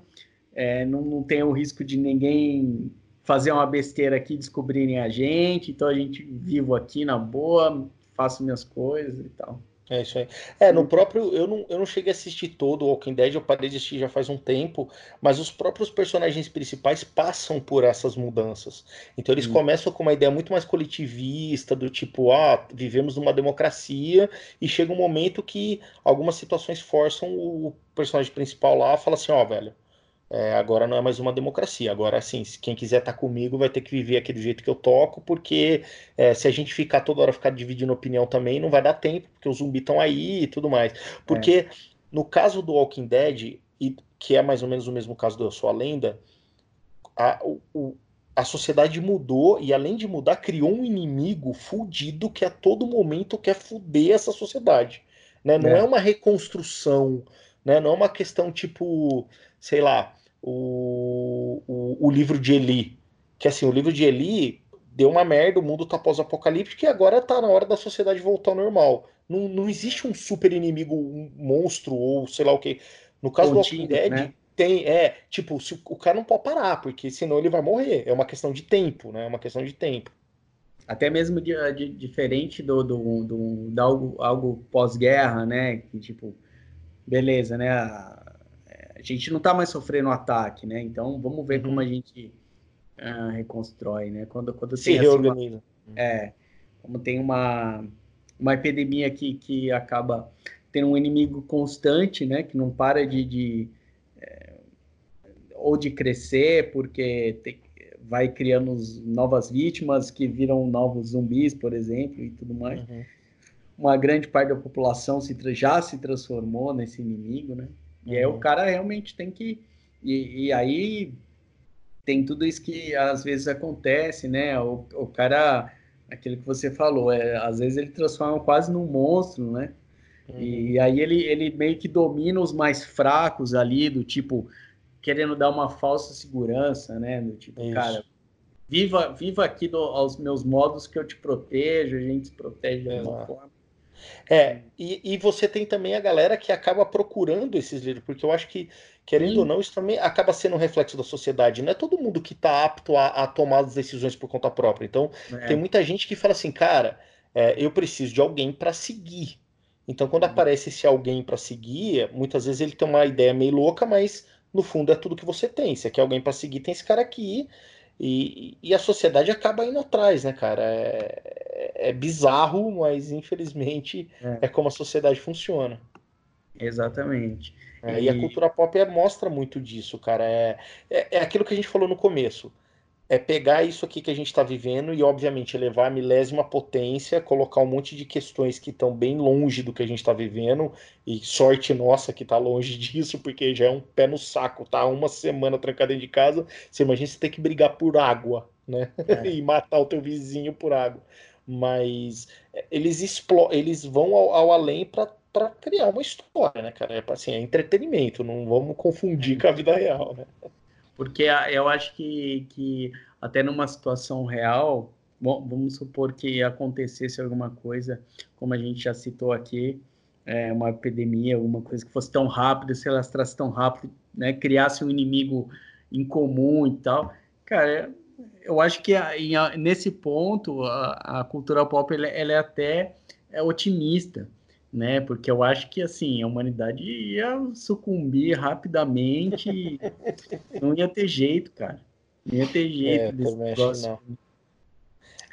é, não, não tenho o risco de ninguém fazer uma besteira aqui, descobrirem a gente, então a gente vivo aqui na boa, faço minhas coisas e tal. É isso aí. É, no próprio. Eu não, eu não cheguei a assistir todo o Walking Dead, eu parei de assistir já faz um tempo, mas os próprios personagens principais passam por essas mudanças. Então eles hum. começam com uma ideia muito mais coletivista, do tipo, ah, vivemos numa democracia, e chega um momento que algumas situações forçam o personagem principal lá a falar assim, ó, oh, velho é, agora não é mais uma democracia. Agora, assim, quem quiser estar tá comigo vai ter que viver aqui do jeito que eu toco, porque é, se a gente ficar toda hora ficar dividindo opinião também, não vai dar tempo, porque os zumbis estão aí e tudo mais. Porque é. no caso do Walking Dead, e, que é mais ou menos o mesmo caso do Eu Sou a Lenda, a, o, a sociedade mudou e, além de mudar, criou um inimigo fudido que a todo momento quer fuder essa sociedade. Né? Não é. é uma reconstrução, né? não é uma questão tipo, sei lá o, o, o, livro de Eli. Que assim, o livro de Eli deu uma merda, o mundo tá pós-apocalíptico e agora tá na hora da sociedade voltar ao normal. Não, não existe um super inimigo, um monstro ou sei lá o que. No caso Contigo, do Walking Dead, né? tem, é, tipo, se o cara não pode parar, porque senão ele vai morrer. É uma questão de tempo, né? É uma questão de tempo. Até mesmo de, de diferente do, do, do, do algo, algo pós-guerra, né? Que, tipo, beleza, né? A, a, gente não tá mais sofrendo ataque, né? Então vamos ver uhum. como a gente uh, reconstrói, né? Quando, quando Se reorganiza. Assim, uma, é, como tem uma, uma epidemia que, que acaba tendo um inimigo constante, né? Que não para de, de é, ou de crescer, porque tem, vai criando novas vítimas que viram novos zumbis, por exemplo, e tudo mais. Uhum. Uma grande parte da população se, já se transformou nesse inimigo, né? E aí o uhum. cara realmente tem que. E, e, aí tem tudo isso que às vezes acontece, né? O, o cara, aquilo que você falou, é, às vezes ele transforma quase num monstro, né? Uhum. E aí ele, ele meio que domina os mais fracos ali, do tipo, querendo dar uma falsa segurança, né? Do tipo, Isso. cara, viva, viva aqui do, aos meus modos que eu te protejo, a gente se protege de alguma forma. É, e, e você tem também a galera que acaba procurando esses líderes, porque eu acho que, querendo Sim. ou não, isso também acaba sendo um reflexo da sociedade. Não é todo mundo que está apto a, a, tomar as decisões por conta própria. Então, é. tem muita gente que fala assim, cara, é, eu preciso de alguém para seguir. Então, quando uhum. aparece esse alguém para seguir, muitas vezes ele tem uma ideia meio louca, mas no fundo é tudo que você tem. Você quer alguém para seguir, tem esse cara aqui. E, e, a sociedade acaba indo atrás, né, cara? É, é bizarro, mas infelizmente é. é. como a sociedade funciona. Exatamente. É, e... e... a cultura pop mostra muito disso, cara. É, é, é aquilo que a gente falou no começo é pegar isso aqui que a gente está vivendo e, obviamente, levar a milésima potência, colocar um monte de questões que estão bem longe do que a gente está vivendo, e sorte nossa que está longe (laughs) disso, porque já é um pé no saco, tá? Uma semana trancado dentro de casa, você imagina você ter que brigar por água, né? É. (laughs) e matar o teu vizinho por água. Mas é, eles, explo eles vão ao, ao além para para criar uma história, né, cara? É, assim, é entretenimento, não vamos confundir com a vida real, né? Porque eu acho que, que até numa situação real, bom, vamos supor que acontecesse alguma coisa, como a gente já citou aqui, é, uma epidemia, alguma coisa que fosse tão rápida, se ela traz tão rápido, né, criasse um inimigo em comum e tal. Cara, eu acho que nesse ponto a, a cultura pop ela, ela é até é otimista, né? Porque eu acho que assim a humanidade ia sucumbir rapidamente, não ia ter jeito, cara. Não ia ter jeito é, desse negócio.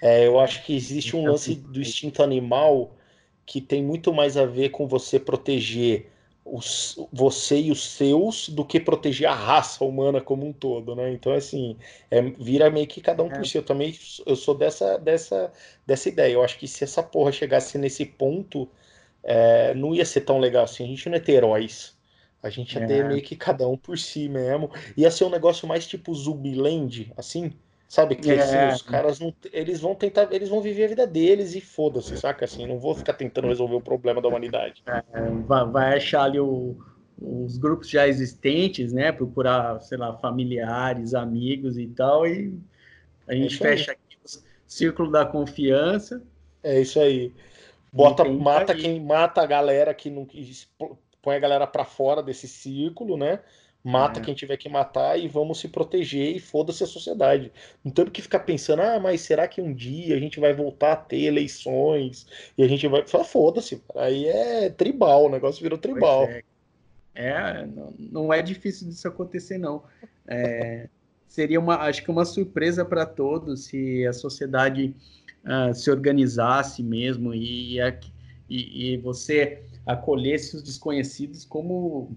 É, eu acho que existe um lance do instinto animal que tem muito mais a ver com você proteger os, você e os seus do que proteger a raça humana como um todo, né? Então, assim, é, vira meio que cada um por é. si. Eu também eu sou dessa, dessa, dessa ideia. Eu acho que se essa porra chegasse nesse ponto, é, não ia ser tão legal assim. A gente não ia ter heróis. A gente ia é. ter meio que cada um por si mesmo. Ia ser um negócio mais tipo Zumbiland, assim. Sabe? Que é. assim, os caras não. Eles vão tentar. Eles vão viver a vida deles e foda-se, saca? Assim, não vou ficar tentando resolver o problema da humanidade. É, vai, vai, achar ali o, os grupos já existentes, né? Procurar, sei lá, familiares, amigos e tal. E a é gente fecha aqui o círculo da confiança. É isso aí. Bota, mata quem mata a galera que não põe a galera para fora desse círculo, né? Mata é. quem tiver que matar e vamos se proteger e foda-se a sociedade. Não temos que ficar pensando, ah, mas será que um dia a gente vai voltar a ter eleições e a gente vai. Foda-se, aí é tribal, o negócio virou tribal. É. é, não é difícil disso acontecer, não. É, seria uma, acho que uma surpresa para todos se a sociedade uh, se organizasse mesmo e, e, e, você acolhesse os desconhecidos como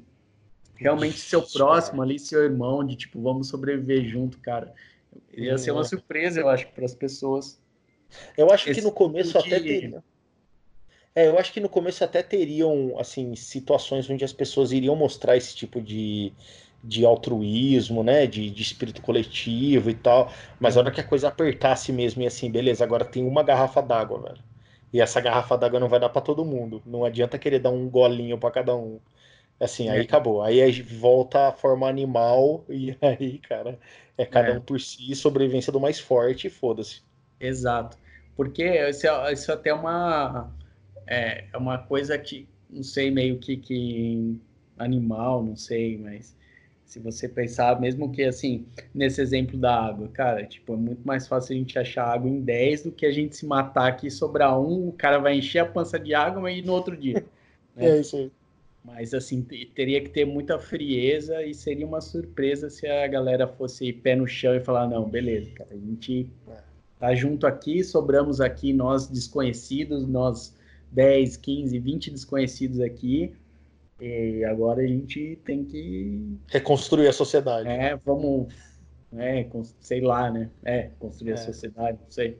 realmente seu próximo ali, seu irmão, de tipo, vamos sobreviver junto, cara. Ia ser uma surpresa, eu acho, para as pessoas. Eu acho que no começo tipo até teria. É, eu acho que no começo até teriam, assim, situações onde as pessoas iriam mostrar esse tipo de, de altruísmo, né, de, de espírito coletivo e tal, mas a hora que a coisa apertasse mesmo e assim, beleza, agora tem uma garrafa d'água, velho. E essa garrafa d'água não vai dar para todo mundo. Não adianta querer dar um golinho para cada um. Assim, aí é. acabou. Aí a gente volta a forma animal (laughs) e aí, cara, é cada é. um por si, sobrevivência do mais forte, foda-se. Exato. Porque isso, é, isso até é uma é, é uma coisa que não sei meio que, que animal, não sei, mas se você pensar, mesmo que assim, nesse exemplo da água, cara, tipo, é muito mais fácil a gente achar água em 10 do que a gente se matar aqui sobrar um, o cara vai encher a pança de água, mas ir no outro dia. (laughs) Né? É isso aí. Mas assim, teria que ter muita frieza e seria uma surpresa se a galera fosse pé no chão e falar, não, beleza, cara, a gente tá junto aqui, sobramos aqui nós desconhecidos, nós 10, 15, 20 desconhecidos aqui, e agora a gente tem que. Reconstruir a sociedade. É, vamos. É, sei lá, né? É, construir é. a sociedade, não sei.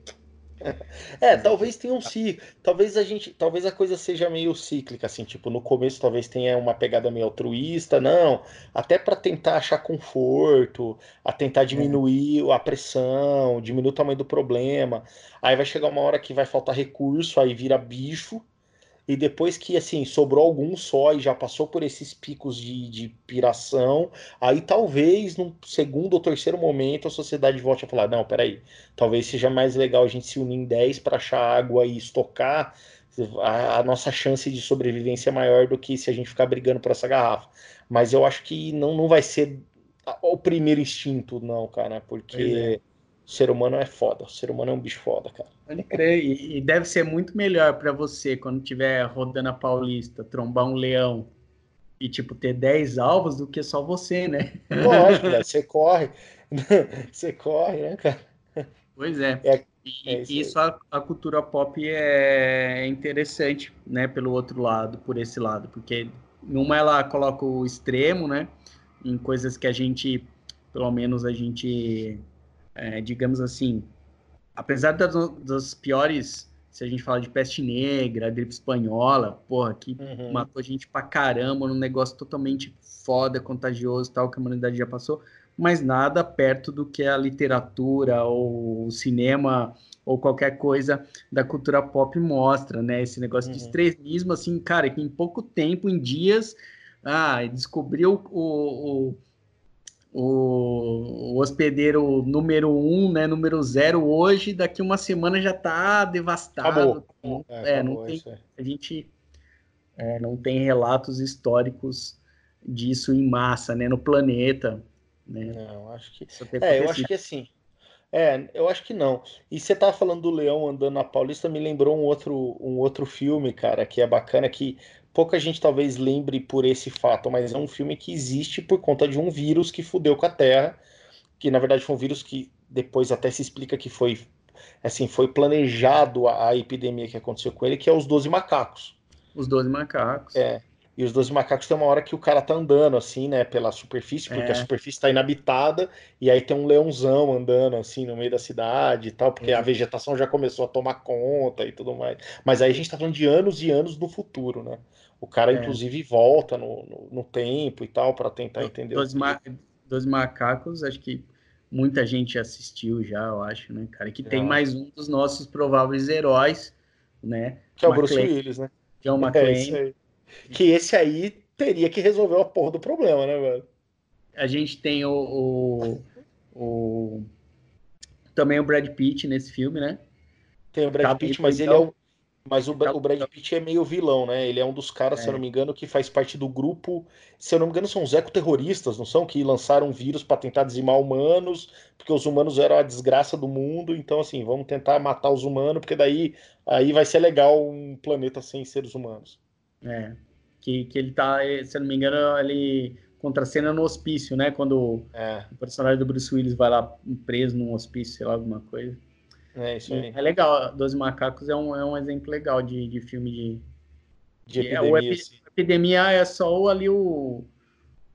(laughs) É, talvez tenha um ciclo. Talvez a gente. Talvez a coisa seja meio cíclica, assim, tipo, no começo talvez tenha uma pegada meio altruísta, não. Até para tentar achar conforto, a tentar diminuir a pressão, diminuir o tamanho do problema. Aí vai chegar uma hora que vai faltar recurso, aí vira bicho e depois que assim sobrou algum só e já passou por esses picos de, de piração, aí talvez no segundo ou terceiro momento a sociedade volte a falar: não, peraí, talvez seja mais legal a gente se unir em 10 para achar água e estocar. A, a, nossa chance de sobrevivência é maior do que se a gente ficar brigando por essa garrafa. Mas eu acho que não, não vai ser o primeiro instinto, não, cara, porque o ser humano é foda. O ser humano é um bicho foda, cara. Pode crer. E, deve ser muito melhor para você quando tiver rodando a Paulista, trombar um leão e, tipo, ter 10 alvos do que só você, né? Lógico, né? (laughs) você corre. (laughs) você corre, né, cara? Pois é. é, e, é isso, isso a, a, cultura pop é interessante, né, pelo outro lado, por esse lado, porque numa ela coloca o extremo, né, em coisas que a gente, pelo menos a gente é, digamos assim, apesar das, das, piores, se a gente fala de peste negra, gripe espanhola, porra, que uhum. matou gente pra caramba, num negócio totalmente foda, contagioso tal, que a humanidade já passou, mas nada perto do que a literatura ou o cinema ou qualquer coisa da cultura pop mostra, né? Esse negócio uhum. de extremismo, assim, cara, que em pouco tempo, em dias, ah, descobriu o, o o, o hospedeiro número um, né, número zero hoje, daqui uma semana já está devastado. Acabou. É, é não tem, a gente é, não tem relatos históricos disso em massa, né, no planeta. Né? Não, acho que. É, eu acho que assim. É, eu acho que não. E você tava falando do leão andando na Paulista, me lembrou um outro, um outro filme, cara, que é bacana, que pouca gente talvez lembre por esse fato, mas é um filme que existe por conta de um vírus que fudeu com a Terra, que na verdade foi um vírus que depois até se explica que foi assim, foi planejado a, a epidemia que aconteceu com ele, que é os 12 macacos. Os 12 macacos. É. E os 12 macacos tem uma hora que o cara tá andando assim, né, pela superfície, porque é. a superfície tá inabitada, e aí tem um leãozão andando assim no meio da cidade e tal, porque é. a vegetação já começou a tomar conta e tudo mais. Mas aí a gente tá falando de anos e anos do futuro, né? O cara, é. inclusive, volta no, no, no, tempo e tal, para tentar entender. Dos, ma dos macacos, acho que muita gente assistiu já, eu acho, né, cara? Que tem é. mais um dos nossos prováveis heróis, né? Que é o Bruce Willis, né? Que é o McClane. (laughs) É que esse aí teria que resolver a porra do problema, né, velho? A gente tem o, o, o, também o Brad Pitt nesse filme, né? Tem o Brad Pitt, mas ele é o, mas o, o, Brad Pitt é meio vilão, né? Ele é um dos caras, é. se eu não me engano, que faz parte do grupo. Se eu não me engano, são os ecoterroristas, não são? Que lançaram um vírus para tentar dizimar humanos, porque os humanos eram a desgraça do mundo. Então, assim, vamos tentar matar os humanos, porque daí aí vai ser legal um planeta sem seres humanos. É. Que, que ele tá, se eu não me engano, ele contracena no hospício, né? Quando é. o personagem do Bruce Willis vai lá preso num hospício, sei lá, alguma coisa. É isso aí. É legal. Doze Macacos é um, é um exemplo legal de, de filme de. De epidemia. É, epi, epidemia é só ali o,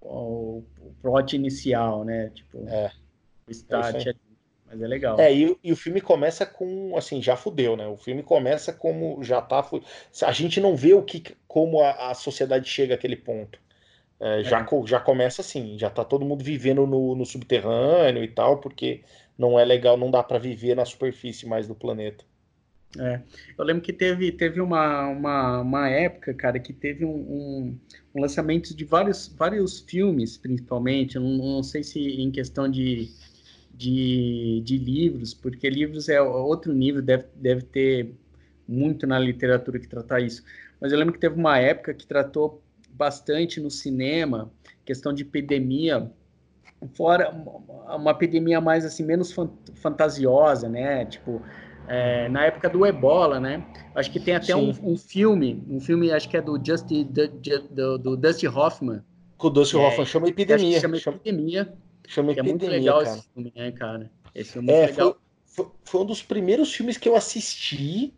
o, o plot inicial, né? Tipo, é. o start é mas é legal. É, e, e, o filme começa com, assim, já fudeu, né? O filme começa como já tá. A gente não vê o que, como a, a sociedade chega àquele ponto. É, é. Já, já começa assim, já tá todo mundo vivendo no, no subterrâneo e tal, porque não é legal, não dá para viver na superfície mais do planeta. É, eu lembro que teve, teve uma, uma, uma época, cara, que teve um, um, um lançamento de vários, vários filmes, principalmente, não, não sei se em questão de, de, de livros, porque livros é outro nível, deve, deve ter muito na literatura que tratar isso. Mas eu lembro que teve uma época que tratou bastante no cinema, questão de epidemia, fora uma epidemia mais assim menos fantasiosa, né? Tipo é, na época do Ebola, né? Acho que tem até um, um, filme, um filme acho que é do Justy, do, do, do Dusty Hoffman. Com o Dusty é, Hoffman chama Epidemia. Chama Epidemia. Chama Epidemia. É muito legal cara. esse filme, né, cara? Esse filme é, é legal. Foi, foi, um dos primeiros filmes que eu assisti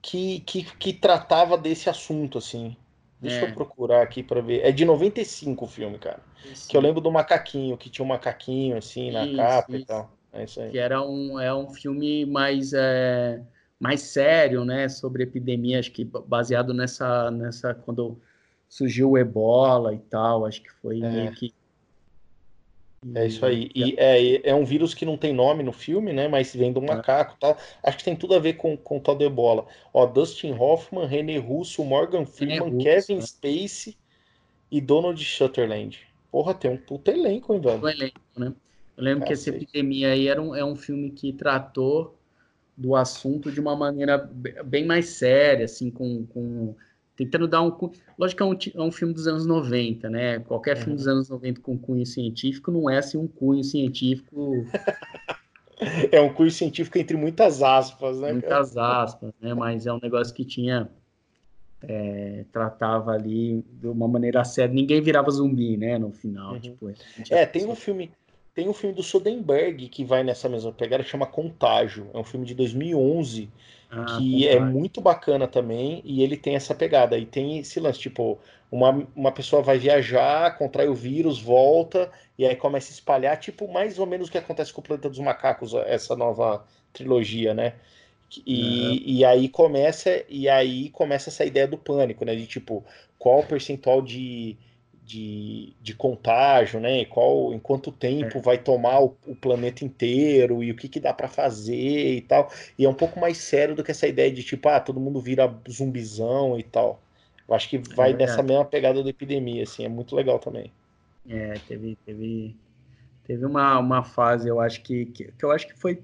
que, que, que tratava desse assunto, assim. Deixa é. eu procurar aqui para ver. É de 95 o filme, cara. Isso. Que eu lembro do macaquinho, que tinha um macaquinho assim na isso, capa isso. e tal. É isso aí. Que era um, é um filme mais, é, mais sério, né? Sobre epidemia, acho que baseado nessa, nessa. Quando surgiu o ebola e tal, acho que foi é. meio que é isso aí. E é, é um vírus que não tem nome no filme, né? Mas vem do é. macaco tal. Acho que tem tudo a ver com, com o tal do ebola. Ó, Dustin Hoffman, René Russo, Morgan Freeman, Kevin né? Spacey e Donald Sutherland. Porra, tem um puta elenco, hein, velho? Um elenco, né? Eu lembro que essa epidemia aí era um, é um filme que tratou do assunto de uma maneira bem mais séria, assim, com, com tentando dar um. Lógico que é um, é um filme dos anos 90, né? Qualquer filme dos uhum. anos 90 com cunho científico não é assim um cunho científico. (laughs) é um cunho científico entre muitas aspas, né? Muitas aspas, né? Mas é um negócio que tinha. É, tratava ali de uma maneira séria. Ninguém virava zumbi, né? No final. Uhum. Tipo, é, tem um filme. Tem um filme do Soderbergh que vai nessa mesma pegada, chama Contágio. É um filme de 2011 ah, que é muito bacana também, e ele tem essa pegada. E tem esse lance, tipo, uma, uma pessoa vai viajar, contrai o vírus, volta, e aí começa a espalhar, tipo, mais ou menos o que acontece com o Planeta dos Macacos, essa nova trilogia, né? E, uhum. e aí começa e aí começa essa ideia do pânico, né? De tipo, qual o percentual de de, de contágio, né? E qual, em quanto tempo é. vai tomar o, o, planeta inteiro e o que, que dá para fazer e tal. E é um pouco mais sério do que essa ideia de tipo, ah, todo mundo vira zumbizão e tal. Eu acho que vai é nessa mesma pegada da epidemia, assim, é muito legal também. É, teve, teve, teve uma, uma fase, eu acho que, que, que eu acho que foi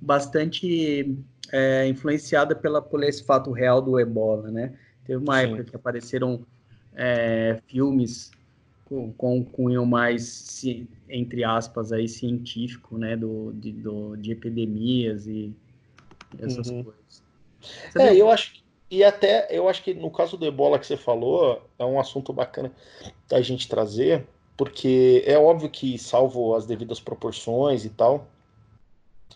bastante é, influenciada pela, por esse fato real do ebola, né? Teve uma Sim. época que apareceram é, filmes com, com cunho mais, entre aspas, aí, científico, né, do, de, do, de epidemias e essas uhum. coisas. Você é, eu acho e até eu acho que no caso do ebola que você falou, é um assunto bacana da gente trazer, porque é óbvio que, salvo as devidas proporções e tal,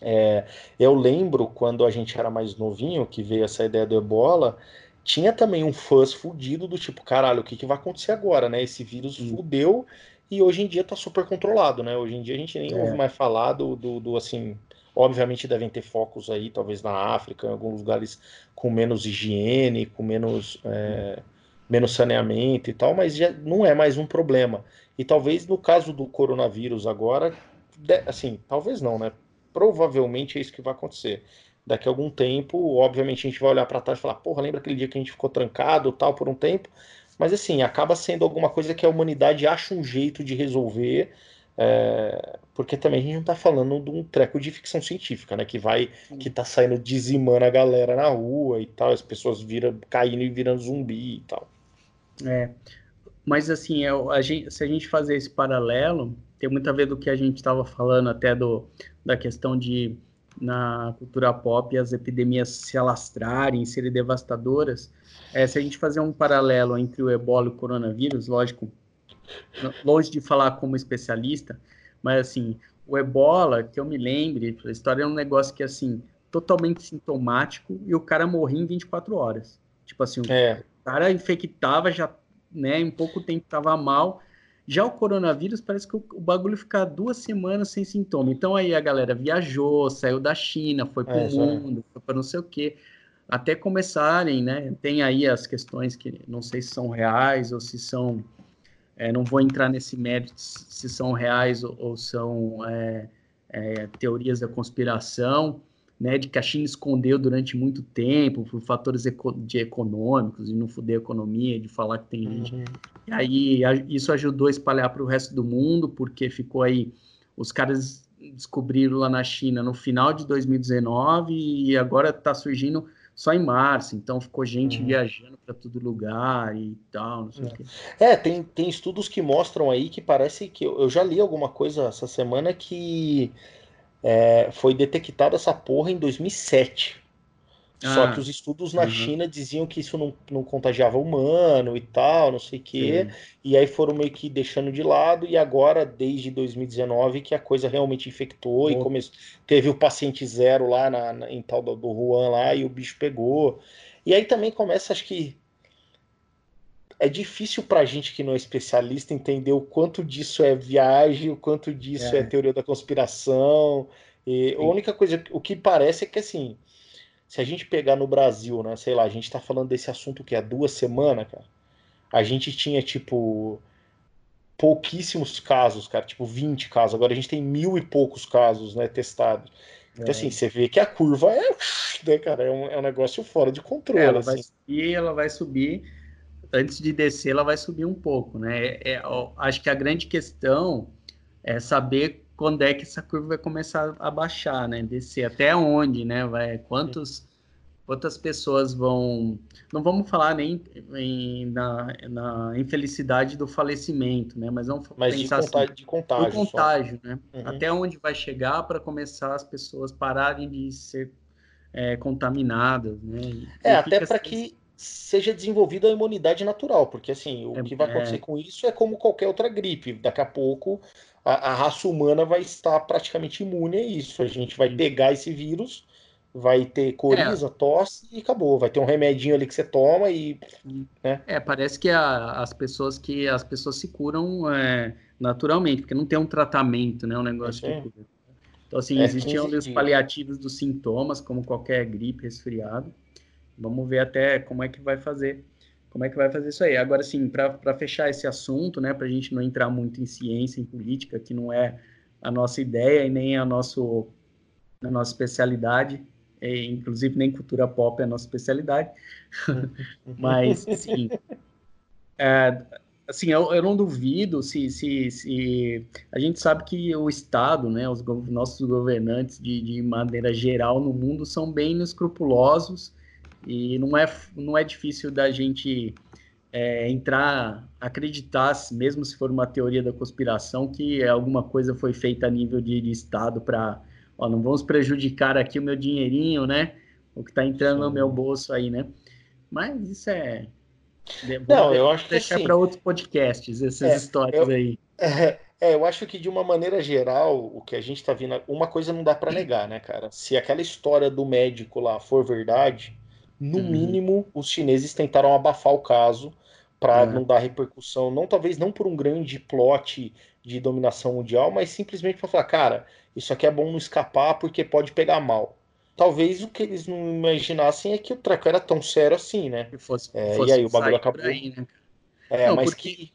é, eu lembro quando a gente era mais novinho, que veio essa ideia do ebola, tinha também um fãs fudido do tipo, caralho, o que, que vai acontecer agora, né? Esse vírus hum. fudeu e hoje em dia tá super controlado, né? Hoje em dia a gente nem é. ouve mais falar do, do, do, assim. Obviamente devem ter focos aí, talvez na África, em alguns lugares com menos higiene, com menos, é, menos saneamento e tal, mas já não é mais um problema. E talvez no caso do coronavírus agora, assim, talvez não, né? Provavelmente é isso que vai acontecer daqui a algum tempo, obviamente a gente vai olhar para trás e falar, porra, lembra aquele dia que a gente ficou trancado tal por um tempo? Mas assim, acaba sendo alguma coisa que a humanidade acha um jeito de resolver, é, porque também a gente não está falando de um treco de ficção científica, né? Que vai, que tá saindo dizimando a galera na rua e tal, as pessoas viram, caindo e virando zumbi e tal. É, mas assim, é, a gente, se a gente fazer esse paralelo, tem muito a ver do que a gente estava falando até do, da questão de na cultura pop as epidemias se alastrarem, serem devastadoras, é, se a gente fazer um paralelo entre o ebola e o coronavírus, lógico, longe de falar como especialista, mas assim, o ebola, que eu me lembre, a história é um negócio que assim, totalmente sintomático e o cara morria em 24 horas. Tipo assim, é. o cara infectava já, né, em pouco tempo estava mal, já o coronavírus parece que o, o, bagulho fica duas semanas sem sintoma. Então aí a galera viajou, saiu da China, foi para o é, mundo, foi para não sei o quê. Até começarem, né? Tem aí as questões que não sei se são reais ou se são. É, não vou entrar nesse mérito se são reais ou, ou são é, é teorias da conspiração né, de que a China escondeu durante muito tempo por fatores eco de econômicos e não fuder a economia, de falar que tem gente. Uhum. E aí a, isso ajudou a espalhar para o resto do mundo, porque ficou aí os caras descobriram lá na China no final de 2019 e agora está surgindo só em março, então ficou gente uhum. viajando para todo lugar e tal, não sei é. o quê. É, tem, tem estudos que mostram aí que parece que eu, eu já li alguma coisa essa semana que é, foi detectada essa porra em 2007. Só que ah, os estudos na uhum. China diziam que isso não, não contagiava humano e tal, não sei o quê. Sim. E aí foram meio que deixando de lado. E agora, desde 2019, que a coisa realmente infectou e começou. Teve o paciente zero lá na, na, em tal do, do Wuhan lá e o bicho pegou. E aí também começa, acho que. É difícil pra gente que não é especialista entender o quanto disso é viagem, o quanto disso é, é teoria da conspiração. E a única coisa, o que parece é que assim se a gente pegar no Brasil, né, sei lá, a gente tá falando desse assunto que há duas semanas, cara, a gente tinha, tipo, pouquíssimos casos, cara, tipo 20 casos, agora a gente tem mil e poucos casos, né, testados. Então, assim, é. assim, você vê que a curva é, né, cara, é um, é um negócio fora de controle. ela assim. vai subir, ela vai subir, antes de descer, ela vai subir um pouco, né? É, é, acho que a grande questão é saber quando é que essa curva vai começar a baixar, né? Descer até onde, né? Vai quantos quantas pessoas vão não vamos falar nem em, na, na infelicidade do falecimento, né? Mas vamos Mas pensar de, contágio, assim, de contágio, do contágio, só. né? Uhum. Até onde vai chegar para começar as pessoas pararem de ser é, contaminadas, né? E é até para assim, que seja desenvolvida a imunidade natural, porque assim, o é, que vai acontecer é... com isso é como qualquer outra gripe. Daqui a pouco a, a, raça humana vai estar praticamente imune a isso. A gente vai pegar esse vírus, vai ter coriza, é. tosse e acabou. Vai ter um remedinho ali que você toma e. Né? É, parece que a, as pessoas que as pessoas se curam é, naturalmente, porque não tem um tratamento, né? Um negócio é, que cura. Então, assim, é, existiam os paliativos dos sintomas, como qualquer gripe, resfriado. Vamos ver até como é que vai fazer como é que vai fazer isso aí? Agora, sim, para fechar esse assunto, né, para a gente não entrar muito em ciência, em política, que não é a nossa ideia e nem a, nosso, a nossa especialidade, e, inclusive nem cultura pop é a nossa especialidade, (laughs) mas, sim, é, assim, eu, eu, não duvido se, se, se, a gente sabe que o Estado, né, os nossos governantes de, de maneira geral no mundo são bem escrupulosos e não é, não é difícil da gente é, entrar, acreditar, mesmo se for uma teoria da conspiração, que alguma coisa foi feita a nível de, de Estado para, ó, não vamos prejudicar aqui o meu dinheirinho, né? O que está entrando Sim. no meu bolso aí, né? Mas isso é. Não, eu acho que deixar assim, para outros podcasts essas é, histórias eu, aí. (laughs) É, é, eu acho que de uma maneira geral, o que a gente está vendo, uma coisa não dá para negar, né, cara? Se aquela história do médico lá for verdade, no uhum. mínimo, os chineses tentaram abafar o caso para uhum. não dar repercussão, não talvez não por um grande plot de dominação mundial, mas simplesmente para falar, cara, isso aqui é bom não escapar porque pode pegar mal. Talvez o que eles não imaginassem é que o treco era tão sério assim, né? Fosse, é, fosse e aí o bagulho acabou. Aí, né? É, não, mas porque... que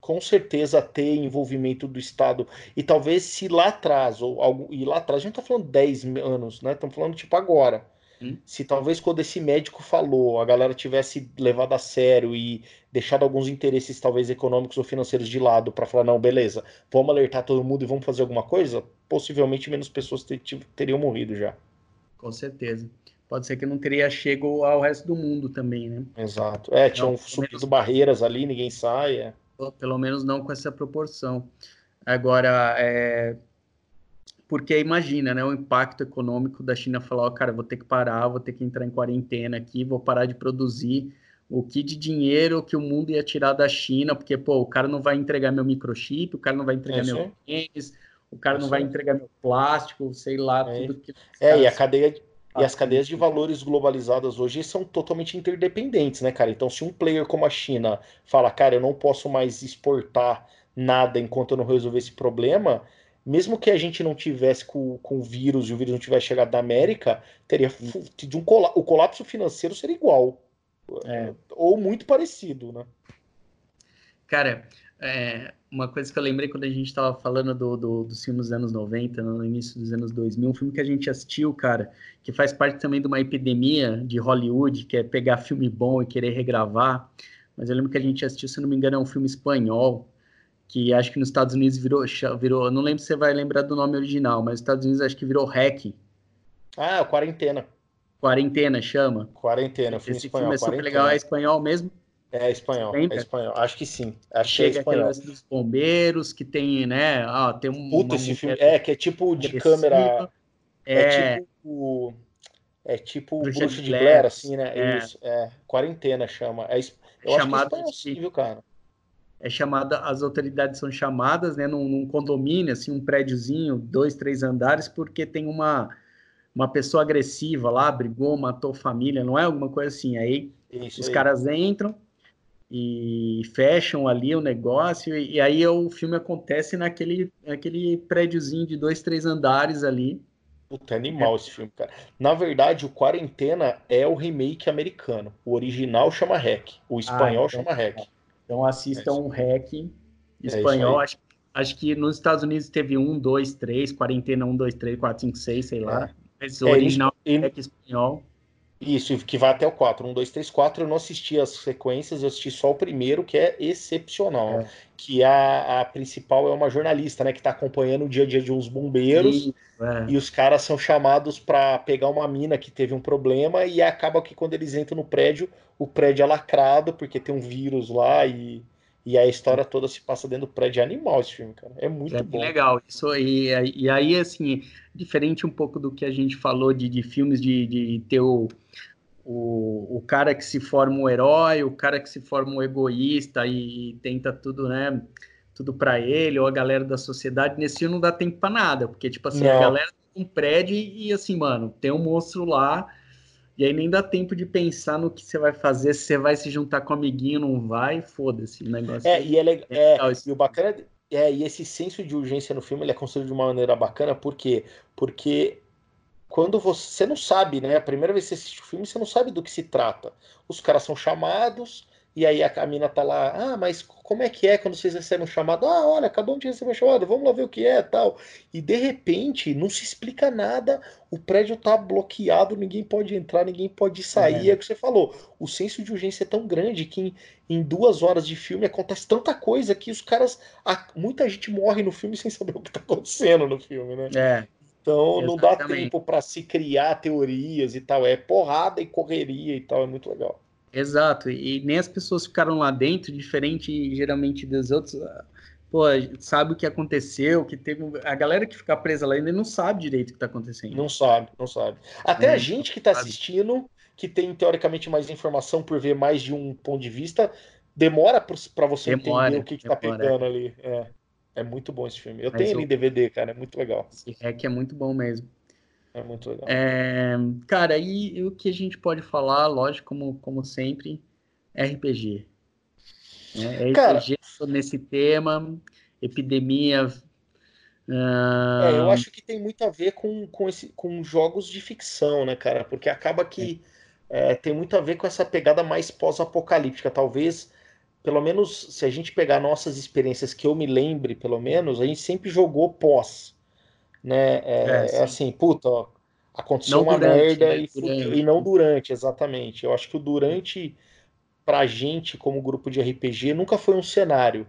com certeza ter envolvimento do Estado. E talvez se lá atrás, ou algo. E lá atrás, a gente tá falando 10 anos, né? Estamos falando tipo agora. Hum? Se talvez quando esse médico falou, a galera tivesse levado a sério e deixado alguns interesses, talvez econômicos ou financeiros, de lado para falar, não, beleza, vamos alertar todo mundo e vamos fazer alguma coisa, possivelmente menos pessoas ter, teriam morrido já. Com certeza. Pode ser que não teria chego ao resto do mundo também, né? Exato. É, tinham subido menos... barreiras ali, ninguém sai. É. Pelo menos não com essa proporção. Agora, é, porque imagina, né, o impacto econômico da China falar, ó, cara, vou ter que parar, vou ter que entrar em quarentena aqui, vou parar de produzir o que de dinheiro que o mundo ia tirar da China, porque, pô, o cara não vai entregar meu microchip, o cara não vai entregar é meu tênis, o cara é não vai entregar meu plástico, sei lá, é. tudo que... É, e a cadeia... E as cadeias de valores globalizadas hoje são totalmente interdependentes, né, cara? Então, se um player como a China fala, cara, eu não posso mais exportar nada enquanto eu não resolver esse problema, mesmo que a gente não tivesse com, com o vírus e o vírus não tivesse chegado da América, teria de um cola o colapso financeiro seria igual. É. Ou muito parecido, né? Cara, é, uma coisa que eu lembrei quando a gente estava falando do, do, dos filmes dos anos 90, no início dos anos 2000, um filme que a gente assistiu, cara, que faz parte também de uma epidemia de Hollywood, que é pegar filme bom e querer regravar. Mas eu lembro que a gente assistiu, se não me engano, é um filme espanhol, que acho que nos Estados Unidos virou, virou, não lembro se você vai lembrar do nome original, mas nos Estados Unidos acho que virou Hack. Ah, quarentena. Quarentena chama. Quarentena, filme Esse espanhol. filme é super Quarentena. legal, é espanhol mesmo. É espanhol, é espanhol. Acho que sim. Acho que Chega é aquele espanhol. lance dos bombeiros, que tem, né? Ah, tem um. Puta, esse filme. É, que é tipo de câmera. É, É, tipo. É tipo Bruxa Bruxa de Blair, Blair, assim, né? é. Isso, é. Quarentena chama. É, eu acho Chamado que é espanhol de- sim, viu, cara? É chamada, as autoridades são chamadas, né, num, num condomínio, assim, um prédiozinho, dois, três andares, porque tem uma, uma pessoa agressiva lá, brigou, matou família, não é alguma coisa assim. Aí Isso os aí. caras entram e fecham ali o negócio, e, e aí o filme acontece naquele, naquele prédiozinho de dois, três andares ali. Puta, é animal esse filme, cara. Na verdade, o Quarentena é o remake americano. O original chama Hack. O espanhol então- chama Hack. Então assistam É um REC isso espanhol. aí. acho, acho que nos Estados Unidos teve um, dois, três, quarentena, um, dois, três, quatro, cinco, seis, sei lá. Mas o É, original e- é REC espanhol. Isso, que vai até o 4. 1, 2, 3, 4. Eu não assisti as sequências, eu assisti só o primeiro, que é excepcional. É. Que a, a principal é uma jornalista, né? Que tá acompanhando o dia a dia de uns bombeiros. Isso, é. E os caras são chamados para pegar uma mina que teve um problema. E acaba que quando eles entram no prédio, o prédio é lacrado, porque tem um vírus lá. E, e a história toda se passa dentro do prédio. É animal esse filme, cara. É muito É bom. legal. Isso, e, e aí, assim, diferente um pouco do que a gente falou de, de filmes de, de ter o, o, o cara que se forma um herói, o cara que se forma um egoísta e, tenta tudo, né? Tudo para ele, ou a galera da sociedade, nesse filme não dá tempo para nada, porque, tipo assim, a Não. galera tem um prédio e, e, assim, mano, tem um monstro lá, e aí nem dá tempo de pensar no que você vai fazer, se você vai se juntar com o amiguinho, não vai, foda-se, o negócio É, e é, é, legal esse e o bacana é, e esse senso de urgência no filme ele é construído de uma maneira bacana, por quê? Porque quando você, você não sabe, né? A primeira vez que você assiste o filme, você não sabe do que se trata. Os caras são chamados, e aí a Camina tá lá, ah, mas como é que é quando vocês recebem um chamado? Ah, olha, acabou de receber um chamado, vamos lá ver o que é tal. E de repente, não se explica nada, o prédio tá bloqueado, ninguém pode entrar, ninguém pode sair. É. É o que você falou. O senso de urgência é tão grande que em, em duas horas de filme acontece tanta coisa que os caras. a- muita gente morre no filme (laughs) sem saber o que tá acontecendo no filme, né? É, Então não dá tempo para se criar teorias e tal. É porrada e correria e tal. É muito legal. Exato, e nem as pessoas ficaram lá dentro, diferente geralmente dos outros. ah, Pô, sabe o que aconteceu, que teve. A galera que fica presa lá ainda não sabe direito o que tá acontecendo. Não sabe, não sabe. Até É, a gente que tá sabe. assistindo, que tem teoricamente mais informação por ver mais de um ponto de vista, demora para você Demora, entender o que, tá demora. pegando ali. É, é muito bom esse filme. Eu Mas tenho ele o- em DVD, cara. É muito legal. Esse REC é muito bom mesmo. É muito legal. É, cara, e, e o que a gente pode falar, lógico, como, como sempre, RPG. Né? Cara- RPG nesse tema, epidemia. ah, É, eu acho que tem muito a ver com, com, esse, com jogos de ficção, né, cara? Porque acaba que é, tem muito a ver com essa pegada mais pós-apocalíptica. Talvez, pelo menos, se a gente pegar nossas experiências que eu me lembre, pelo menos, a gente sempre jogou pós, né? É, É, é sim. assim, puta, ó, aconteceu Não uma durante, merda né? e, e não durante, exatamente. Eu acho que o durante, pra gente, como grupo de RPG, nunca foi um cenário.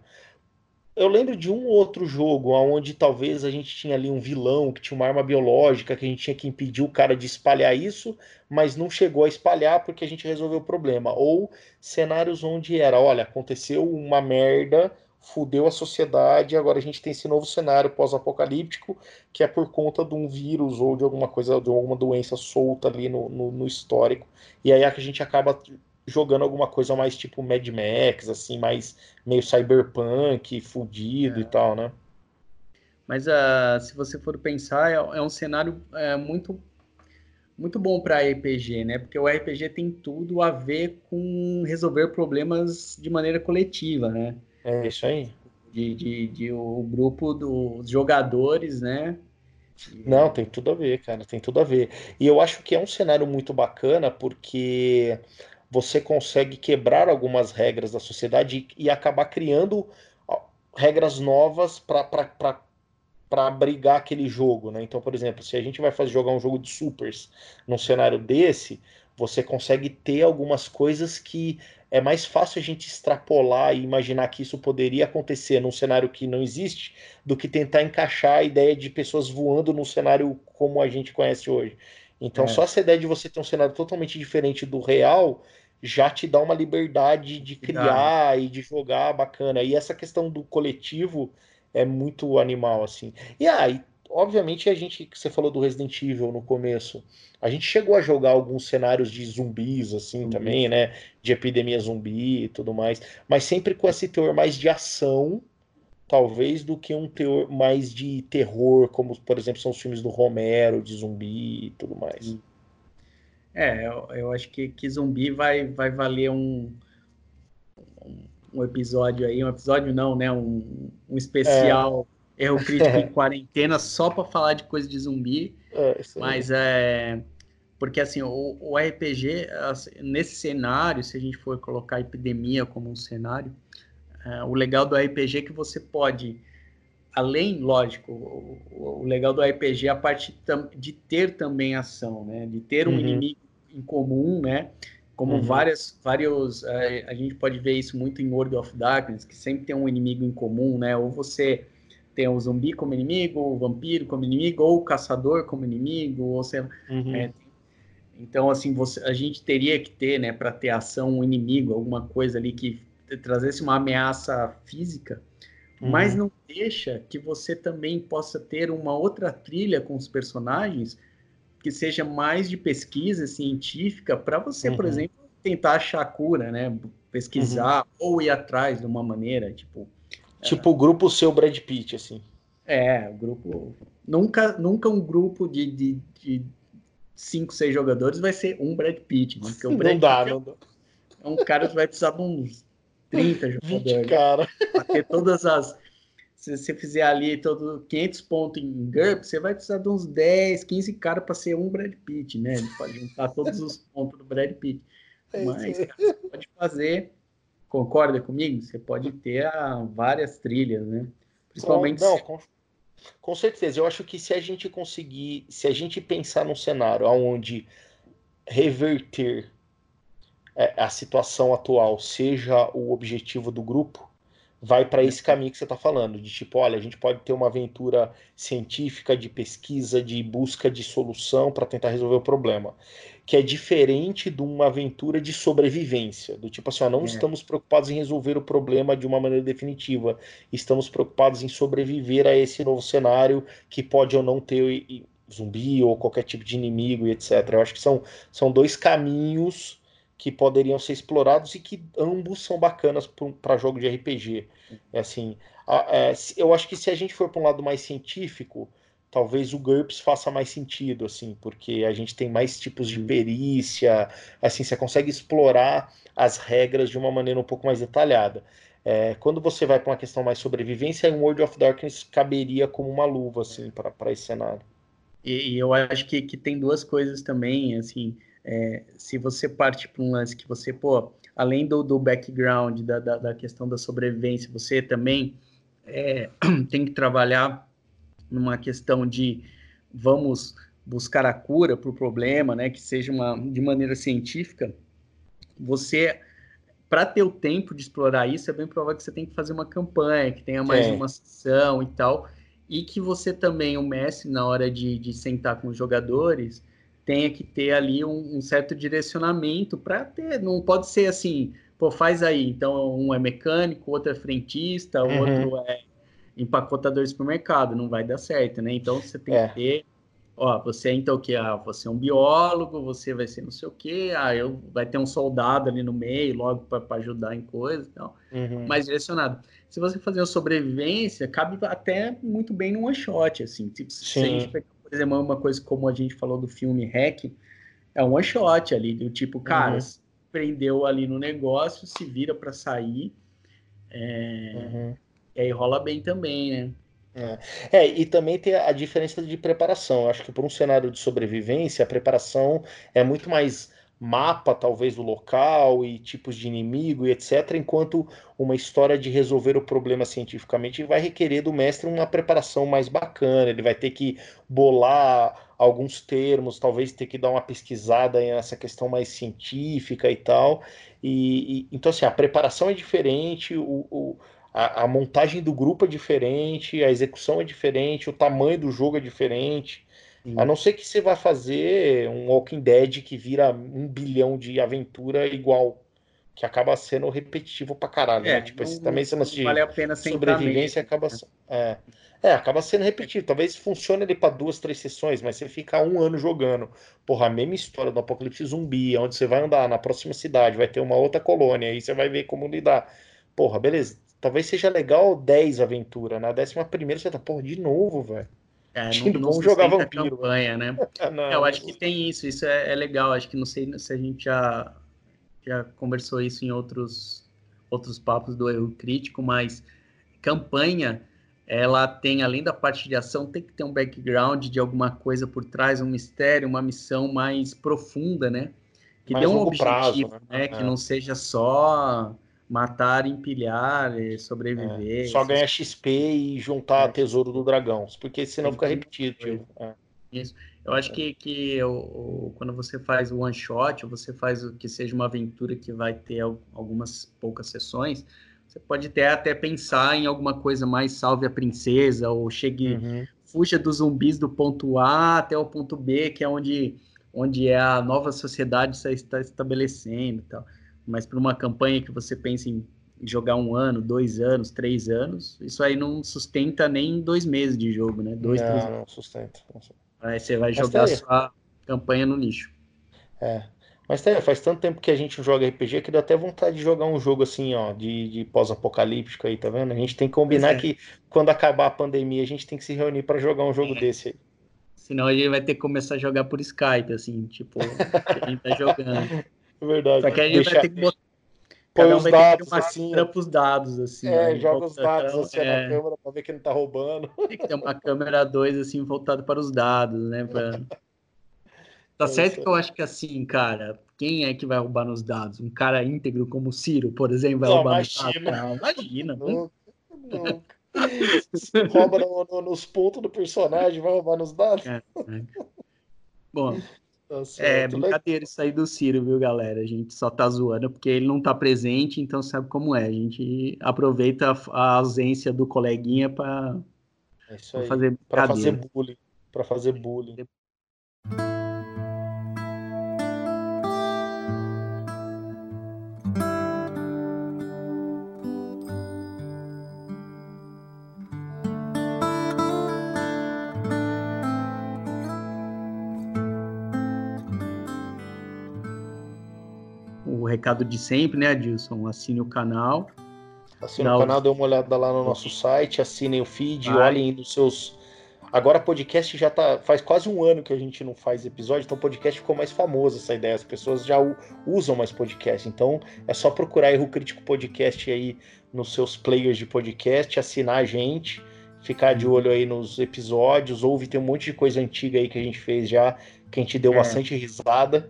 Eu lembro de um outro jogo onde talvez a gente tinha ali um vilão que tinha uma arma biológica, que a gente tinha que impedir o cara de espalhar isso, mas não chegou a espalhar porque a gente resolveu o problema. Ou cenários onde era, olha, aconteceu uma merda, fudeu a sociedade, agora a gente tem esse novo cenário pós-apocalíptico, que é por conta de um vírus ou de alguma coisa, de alguma doença solta ali no, no, no histórico. E aí é que a gente acaba jogando alguma coisa mais tipo Mad Max, assim, mais meio cyberpunk, fudido É. e tal, né? Mas ah, se você for pensar, é, é um cenário é, muito, muito bom para RPG, né? Porque o RPG tem tudo a ver com resolver problemas de maneira coletiva, né? É isso aí. De, de, de o grupo dos jogadores, né? Não, tem tudo a ver, cara, tem tudo a ver. E eu acho que é um cenário muito bacana porque você consegue quebrar algumas regras da sociedade e, e acabar criando regras novas para abrigar aquele jogo, né? Então, por exemplo, se a gente vai fazer jogar um jogo de supers num cenário desse, você consegue ter algumas coisas que é mais fácil a gente extrapolar e imaginar que isso poderia acontecer num cenário que não existe do que tentar encaixar a ideia de pessoas voando num cenário como a gente conhece hoje. Então, é. só essa ideia de você ter um cenário totalmente diferente do real já te dá uma liberdade de criar e de jogar bacana. E essa questão do coletivo é muito animal, assim. E aí, ah, obviamente, a gente, você falou do Resident Evil no começo, a gente chegou a jogar alguns cenários de zumbis, assim, também, né? De epidemia zumbi e tudo mais, mas sempre com esse teor mais de ação, talvez, do que um teor mais de terror, como, por exemplo, são os filmes do Romero, de zumbi e tudo mais. É, eu, eu acho que, que zumbi vai, vai valer um, um episódio aí, um episódio não, né? Um, um especial é. Erro crítico em (laughs) quarentena só para falar de coisa de zumbi. É, mas é porque assim o, o RPG assim, nesse cenário, se a gente for colocar a epidemia como um cenário, é, o legal do RPG é que você pode além, lógico, o, o, legal do RPG é a parte de ter também ação, né? De ter um uhum. inimigo em comum, né? Como uhum. várias, vários, é, a gente pode ver isso muito em World of Darkness, que sempre tem um inimigo em comum, né? Ou você tem o zumbi como inimigo, o vampiro como inimigo, ou o caçador como inimigo, ou sei uhum. é, então, assim, você, a gente teria que ter, né, para ter ação, um inimigo, alguma coisa ali que trazesse uma ameaça física, uhum. mas não deixa que você também possa ter uma outra trilha com os personagens que seja mais de pesquisa científica para você, uhum. por exemplo, tentar achar a cura, né? Pesquisar uhum. ou ir atrás de uma maneira, tipo. Tipo o grupo seu Brad Pitt, assim. É, o grupo. Nunca, nunca um grupo de, de, de cinco, seis jogadores vai ser um Brad Pitt, né? Porque o Brad não dá, Pitt é não dá. É um cara que vai precisar de uns 30 (laughs) jogadores. 20 cara. Pra ter todas as se você fizer ali todo 500 pontos em GURP, você vai precisar de uns 10, 15 caras para ser um Brad Pitt, né? Ele pode juntar todos os pontos do Brad Pitt. (laughs) É Mas, cara, você pode fazer, concorda comigo? Você pode ter a, várias trilhas, né? Principalmente. Não, com, com certeza. Eu acho que se a gente conseguir, se a gente pensar num cenário onde reverter é, a situação atual seja o objetivo do grupo, vai para esse caminho que você está falando, de tipo, olha, a gente pode ter uma aventura científica de pesquisa, de busca de solução para tentar resolver o problema, que é diferente de uma aventura de sobrevivência, do tipo assim, ó, não é. estamos preocupados em resolver o problema de uma maneira definitiva, estamos preocupados em sobreviver a esse novo cenário que pode ou não ter zumbi ou qualquer tipo de inimigo e etc. Eu acho que são, são dois caminhos que poderiam ser explorados e que ambos são bacanas para jogo de RPG. É assim, a, é, eu acho que se a gente for para um lado mais científico, talvez o GURPS faça mais sentido, assim, porque a gente tem mais tipos de perícia, assim, você consegue explorar as regras de uma maneira um pouco mais detalhada. É, quando você vai para uma questão mais sobrevivência, em World of Darkness caberia como uma luva, assim, para esse cenário. E, e, eu acho que, que tem duas coisas também, assim, é, se você parte para um lance que você, pô, além do, do background, da, da, da questão da sobrevivência, você também é, (clears throat) tem que trabalhar numa questão de vamos buscar a cura para o problema, né, que seja uma, de maneira científica, você, para ter o tempo de explorar isso, é bem provável que você tem que fazer uma campanha, que tenha mais é. uma sessão e tal, e que você também, o mestre, na hora de, de sentar com os jogadores, tenha que ter ali um, um certo direcionamento para ter, não pode ser assim, pô, faz aí, então um é mecânico, outro é frentista, uhum. outro é empacotador de supermercado, não vai dar certo, né? Então você tem é. que ter, ó, você é então o que? Ah, você é um biólogo, você vai ser não sei o que, ah, eu vai ter um soldado ali no meio, logo para ajudar em coisas e tal, uhum. mais direcionado. Se você fazer uma sobrevivência, cabe até muito bem no one shot, assim, tipo, Sim. se a gente pegar por exemplo, uma coisa como a gente falou do filme Hack, é um one shot ali, do tipo, cara, uhum. prendeu ali no negócio, se vira para sair. É... Uhum. E aí rola bem também, né? É. é. e também tem a diferença de preparação. Eu acho que por um cenário de sobrevivência, a preparação é muito mais mapa, talvez, do local e tipos de inimigo e etc., enquanto uma história de resolver o problema cientificamente vai requerer do mestre uma preparação mais bacana, ele vai ter que bolar alguns termos, talvez ter que dar uma pesquisada nessa questão mais científica e tal. E, e então, assim, a preparação é diferente, o, o a, a, montagem do grupo é diferente, a execução é diferente, o tamanho do jogo é diferente. Sim. A não ser que você vá fazer um Walking Dead que vira um bilhão de aventura igual. Que acaba sendo repetitivo pra caralho. É, né? Tipo, não- também esse lance de Vale a pena sobrevivência acaba. É, é, acaba sendo repetido. Talvez funcione ali pra duas, três sessões, mas você fica um ano jogando. Porra, a mesma história do apocalipse zumbi, onde você vai andar na próxima cidade, vai ter uma outra colônia, aí você vai ver como lidar. Porra, beleza. Talvez seja legal 10 aventura. Na décima primeira você tá, porra, de novo, velho. É, não, que não vamos jogar vampiro, campanha, né? (laughs) Ah, não. É, eu acho que tem isso, isso é, é legal. Acho que não sei se a gente já, já conversou isso em outros, outros papos do erro crítico, mas campanha, ela tem, além da parte de ação, tem que ter um background de alguma coisa por trás, um mistério, uma missão mais profunda, né? Que Mais dê um longo prazo, objetivo, né? né? É. Que não seja só matar, empilhar, e sobreviver. É, Só ganhar XP e juntar É. tesouro do dragão. Porque senão fica que- repetido. É. Eu acho que, que o, o- quando você faz o one shot, ou você faz o que seja uma aventura que vai ter al- algumas poucas sessões, você pode até, até pensar em alguma coisa mais salve a princesa, ou chegue, Uhum. fuja dos zumbis do ponto A até o ponto B, que é onde, onde é a nova sociedade se está estabelecendo e tal. Mas para uma campanha que você pensa em jogar um ano, dois anos, três anos, isso aí não sustenta nem dois meses de jogo, né? Dois, três Não, sustenta. não sustenta. Aí você vai Mas jogar tá sua campanha no lixo. É. Mas tá, faz tanto tempo que a gente joga RPG que dá até vontade de jogar um jogo assim, ó, de, de pós-apocalíptico aí, tá vendo? A gente tem que combinar é. que quando acabar a pandemia a gente tem que se reunir pra jogar um jogo desse aí. Senão a gente vai ter que começar a jogar por Skype, assim, tipo, (laughs) a gente tá jogando. É verdade. Só que a gente Deixa- vai ter que botar. põe um os dados uma assim, câmera pros dados, assim. é, aí joga os dados assim é, na câmera pra ver que não tá roubando. Tem que ter uma câmera 2, assim, voltada para os dados, né? pra- (laughs) Tá É certo que eu acho que assim, cara, quem é que vai roubar nos dados? Um cara íntegro como o Ciro, por exemplo, vai Não, roubar nos dados? imagina. Imagina. Não, não. Rouba no- no- nos pontos do personagem, vai roubar nos dados. É, Bom, Tá É certo. brincadeira isso aí do Ciro, viu, galera? A gente só tá zoando porque ele não tá presente, então sabe como é. A gente aproveita a, ausência do coleguinha para É fazer Pra fazer bullying. Pra fazer bullying. Recado de sempre, né, Adilson? Assine o canal. Assine o canal, dê uma olhada lá no nosso site, assinem o feed, Vai. olhem nos seus. Agora podcast já tá. Faz quase um ano que a gente não faz episódio, então o podcast ficou mais famoso essa ideia. As pessoas já usam mais podcast. Então é só procurar Erro Crítico Podcast aí nos seus players de podcast, assinar a gente, ficar de olho aí nos episódios, ouve, tem um monte de coisa antiga aí que a gente fez já, que a gente deu É. bastante risada.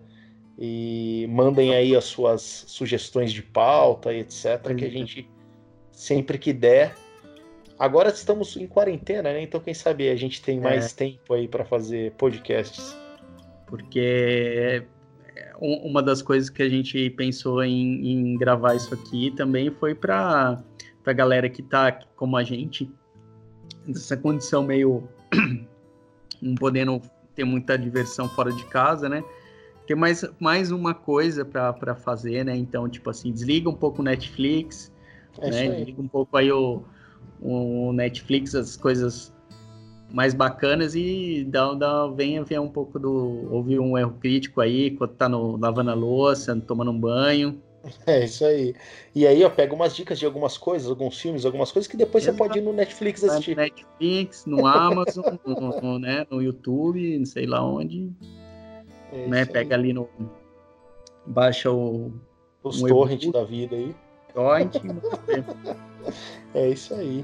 E mandem aí as suas sugestões de pauta e etc. Que a gente sempre que der. Agora estamos em quarentena, né? Então quem sabe a gente tem mais tempo aí para fazer podcasts. porque é, um- uma das coisas que a gente pensou em, em gravar isso aqui também foi para a galera que tá como a gente, nessa condição meio (clears throat) não podendo ter muita diversão fora de casa, né? Ter mais, mais uma coisa para fazer, né? Então, tipo assim, desliga um pouco o Netflix, É né? Desliga um pouco aí o, o Netflix, as coisas mais bacanas e dá, dá, venha ver um pouco do. ouvir um erro crítico aí, quando tá no, lavando a louça, tomando um banho. É isso aí. E aí, ó, pega umas dicas de algumas coisas, alguns filmes, algumas coisas que depois você Exato. pode ir no Netflix Vai no assistir. Netflix, no Amazon, (laughs) no, no- né, no YouTube, não sei lá onde. É né, pega ali no. Baixa o Os um torrent da vida aí. torrent. (laughs) É isso aí.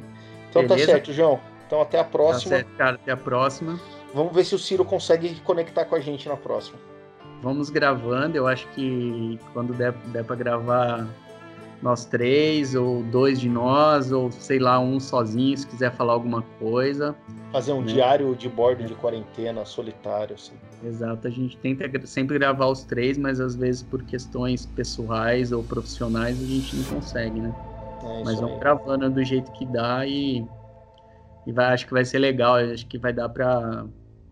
Então Beleza? tá certo, João. Então até a tá próxima. certo, cara. Até a próxima. Vamos ver se o Ciro consegue conectar com a gente na próxima. Vamos gravando. Eu acho que quando der, der para gravar nós três, ou dois de nós, ou sei lá, um sozinho, se quiser falar alguma coisa. Fazer um Né? diário de bordo de quarentena solitário, assim. Exato, a gente tenta sempre gravar os três, mas às vezes por questões pessoais ou profissionais a gente não consegue, né? É Mas vamos aí. gravando do jeito que dá e, e vai, acho que vai ser legal. Acho que vai dar pra,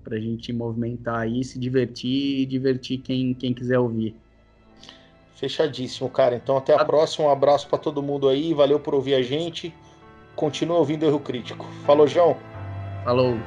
pra gente movimentar aí, se divertir e divertir quem, quem quiser ouvir. Fechadíssimo, cara. Então até a ah. próxima. Um abraço para todo mundo aí. Valeu por ouvir a gente. Continua ouvindo Erro Crítico. Falou, João. Falou.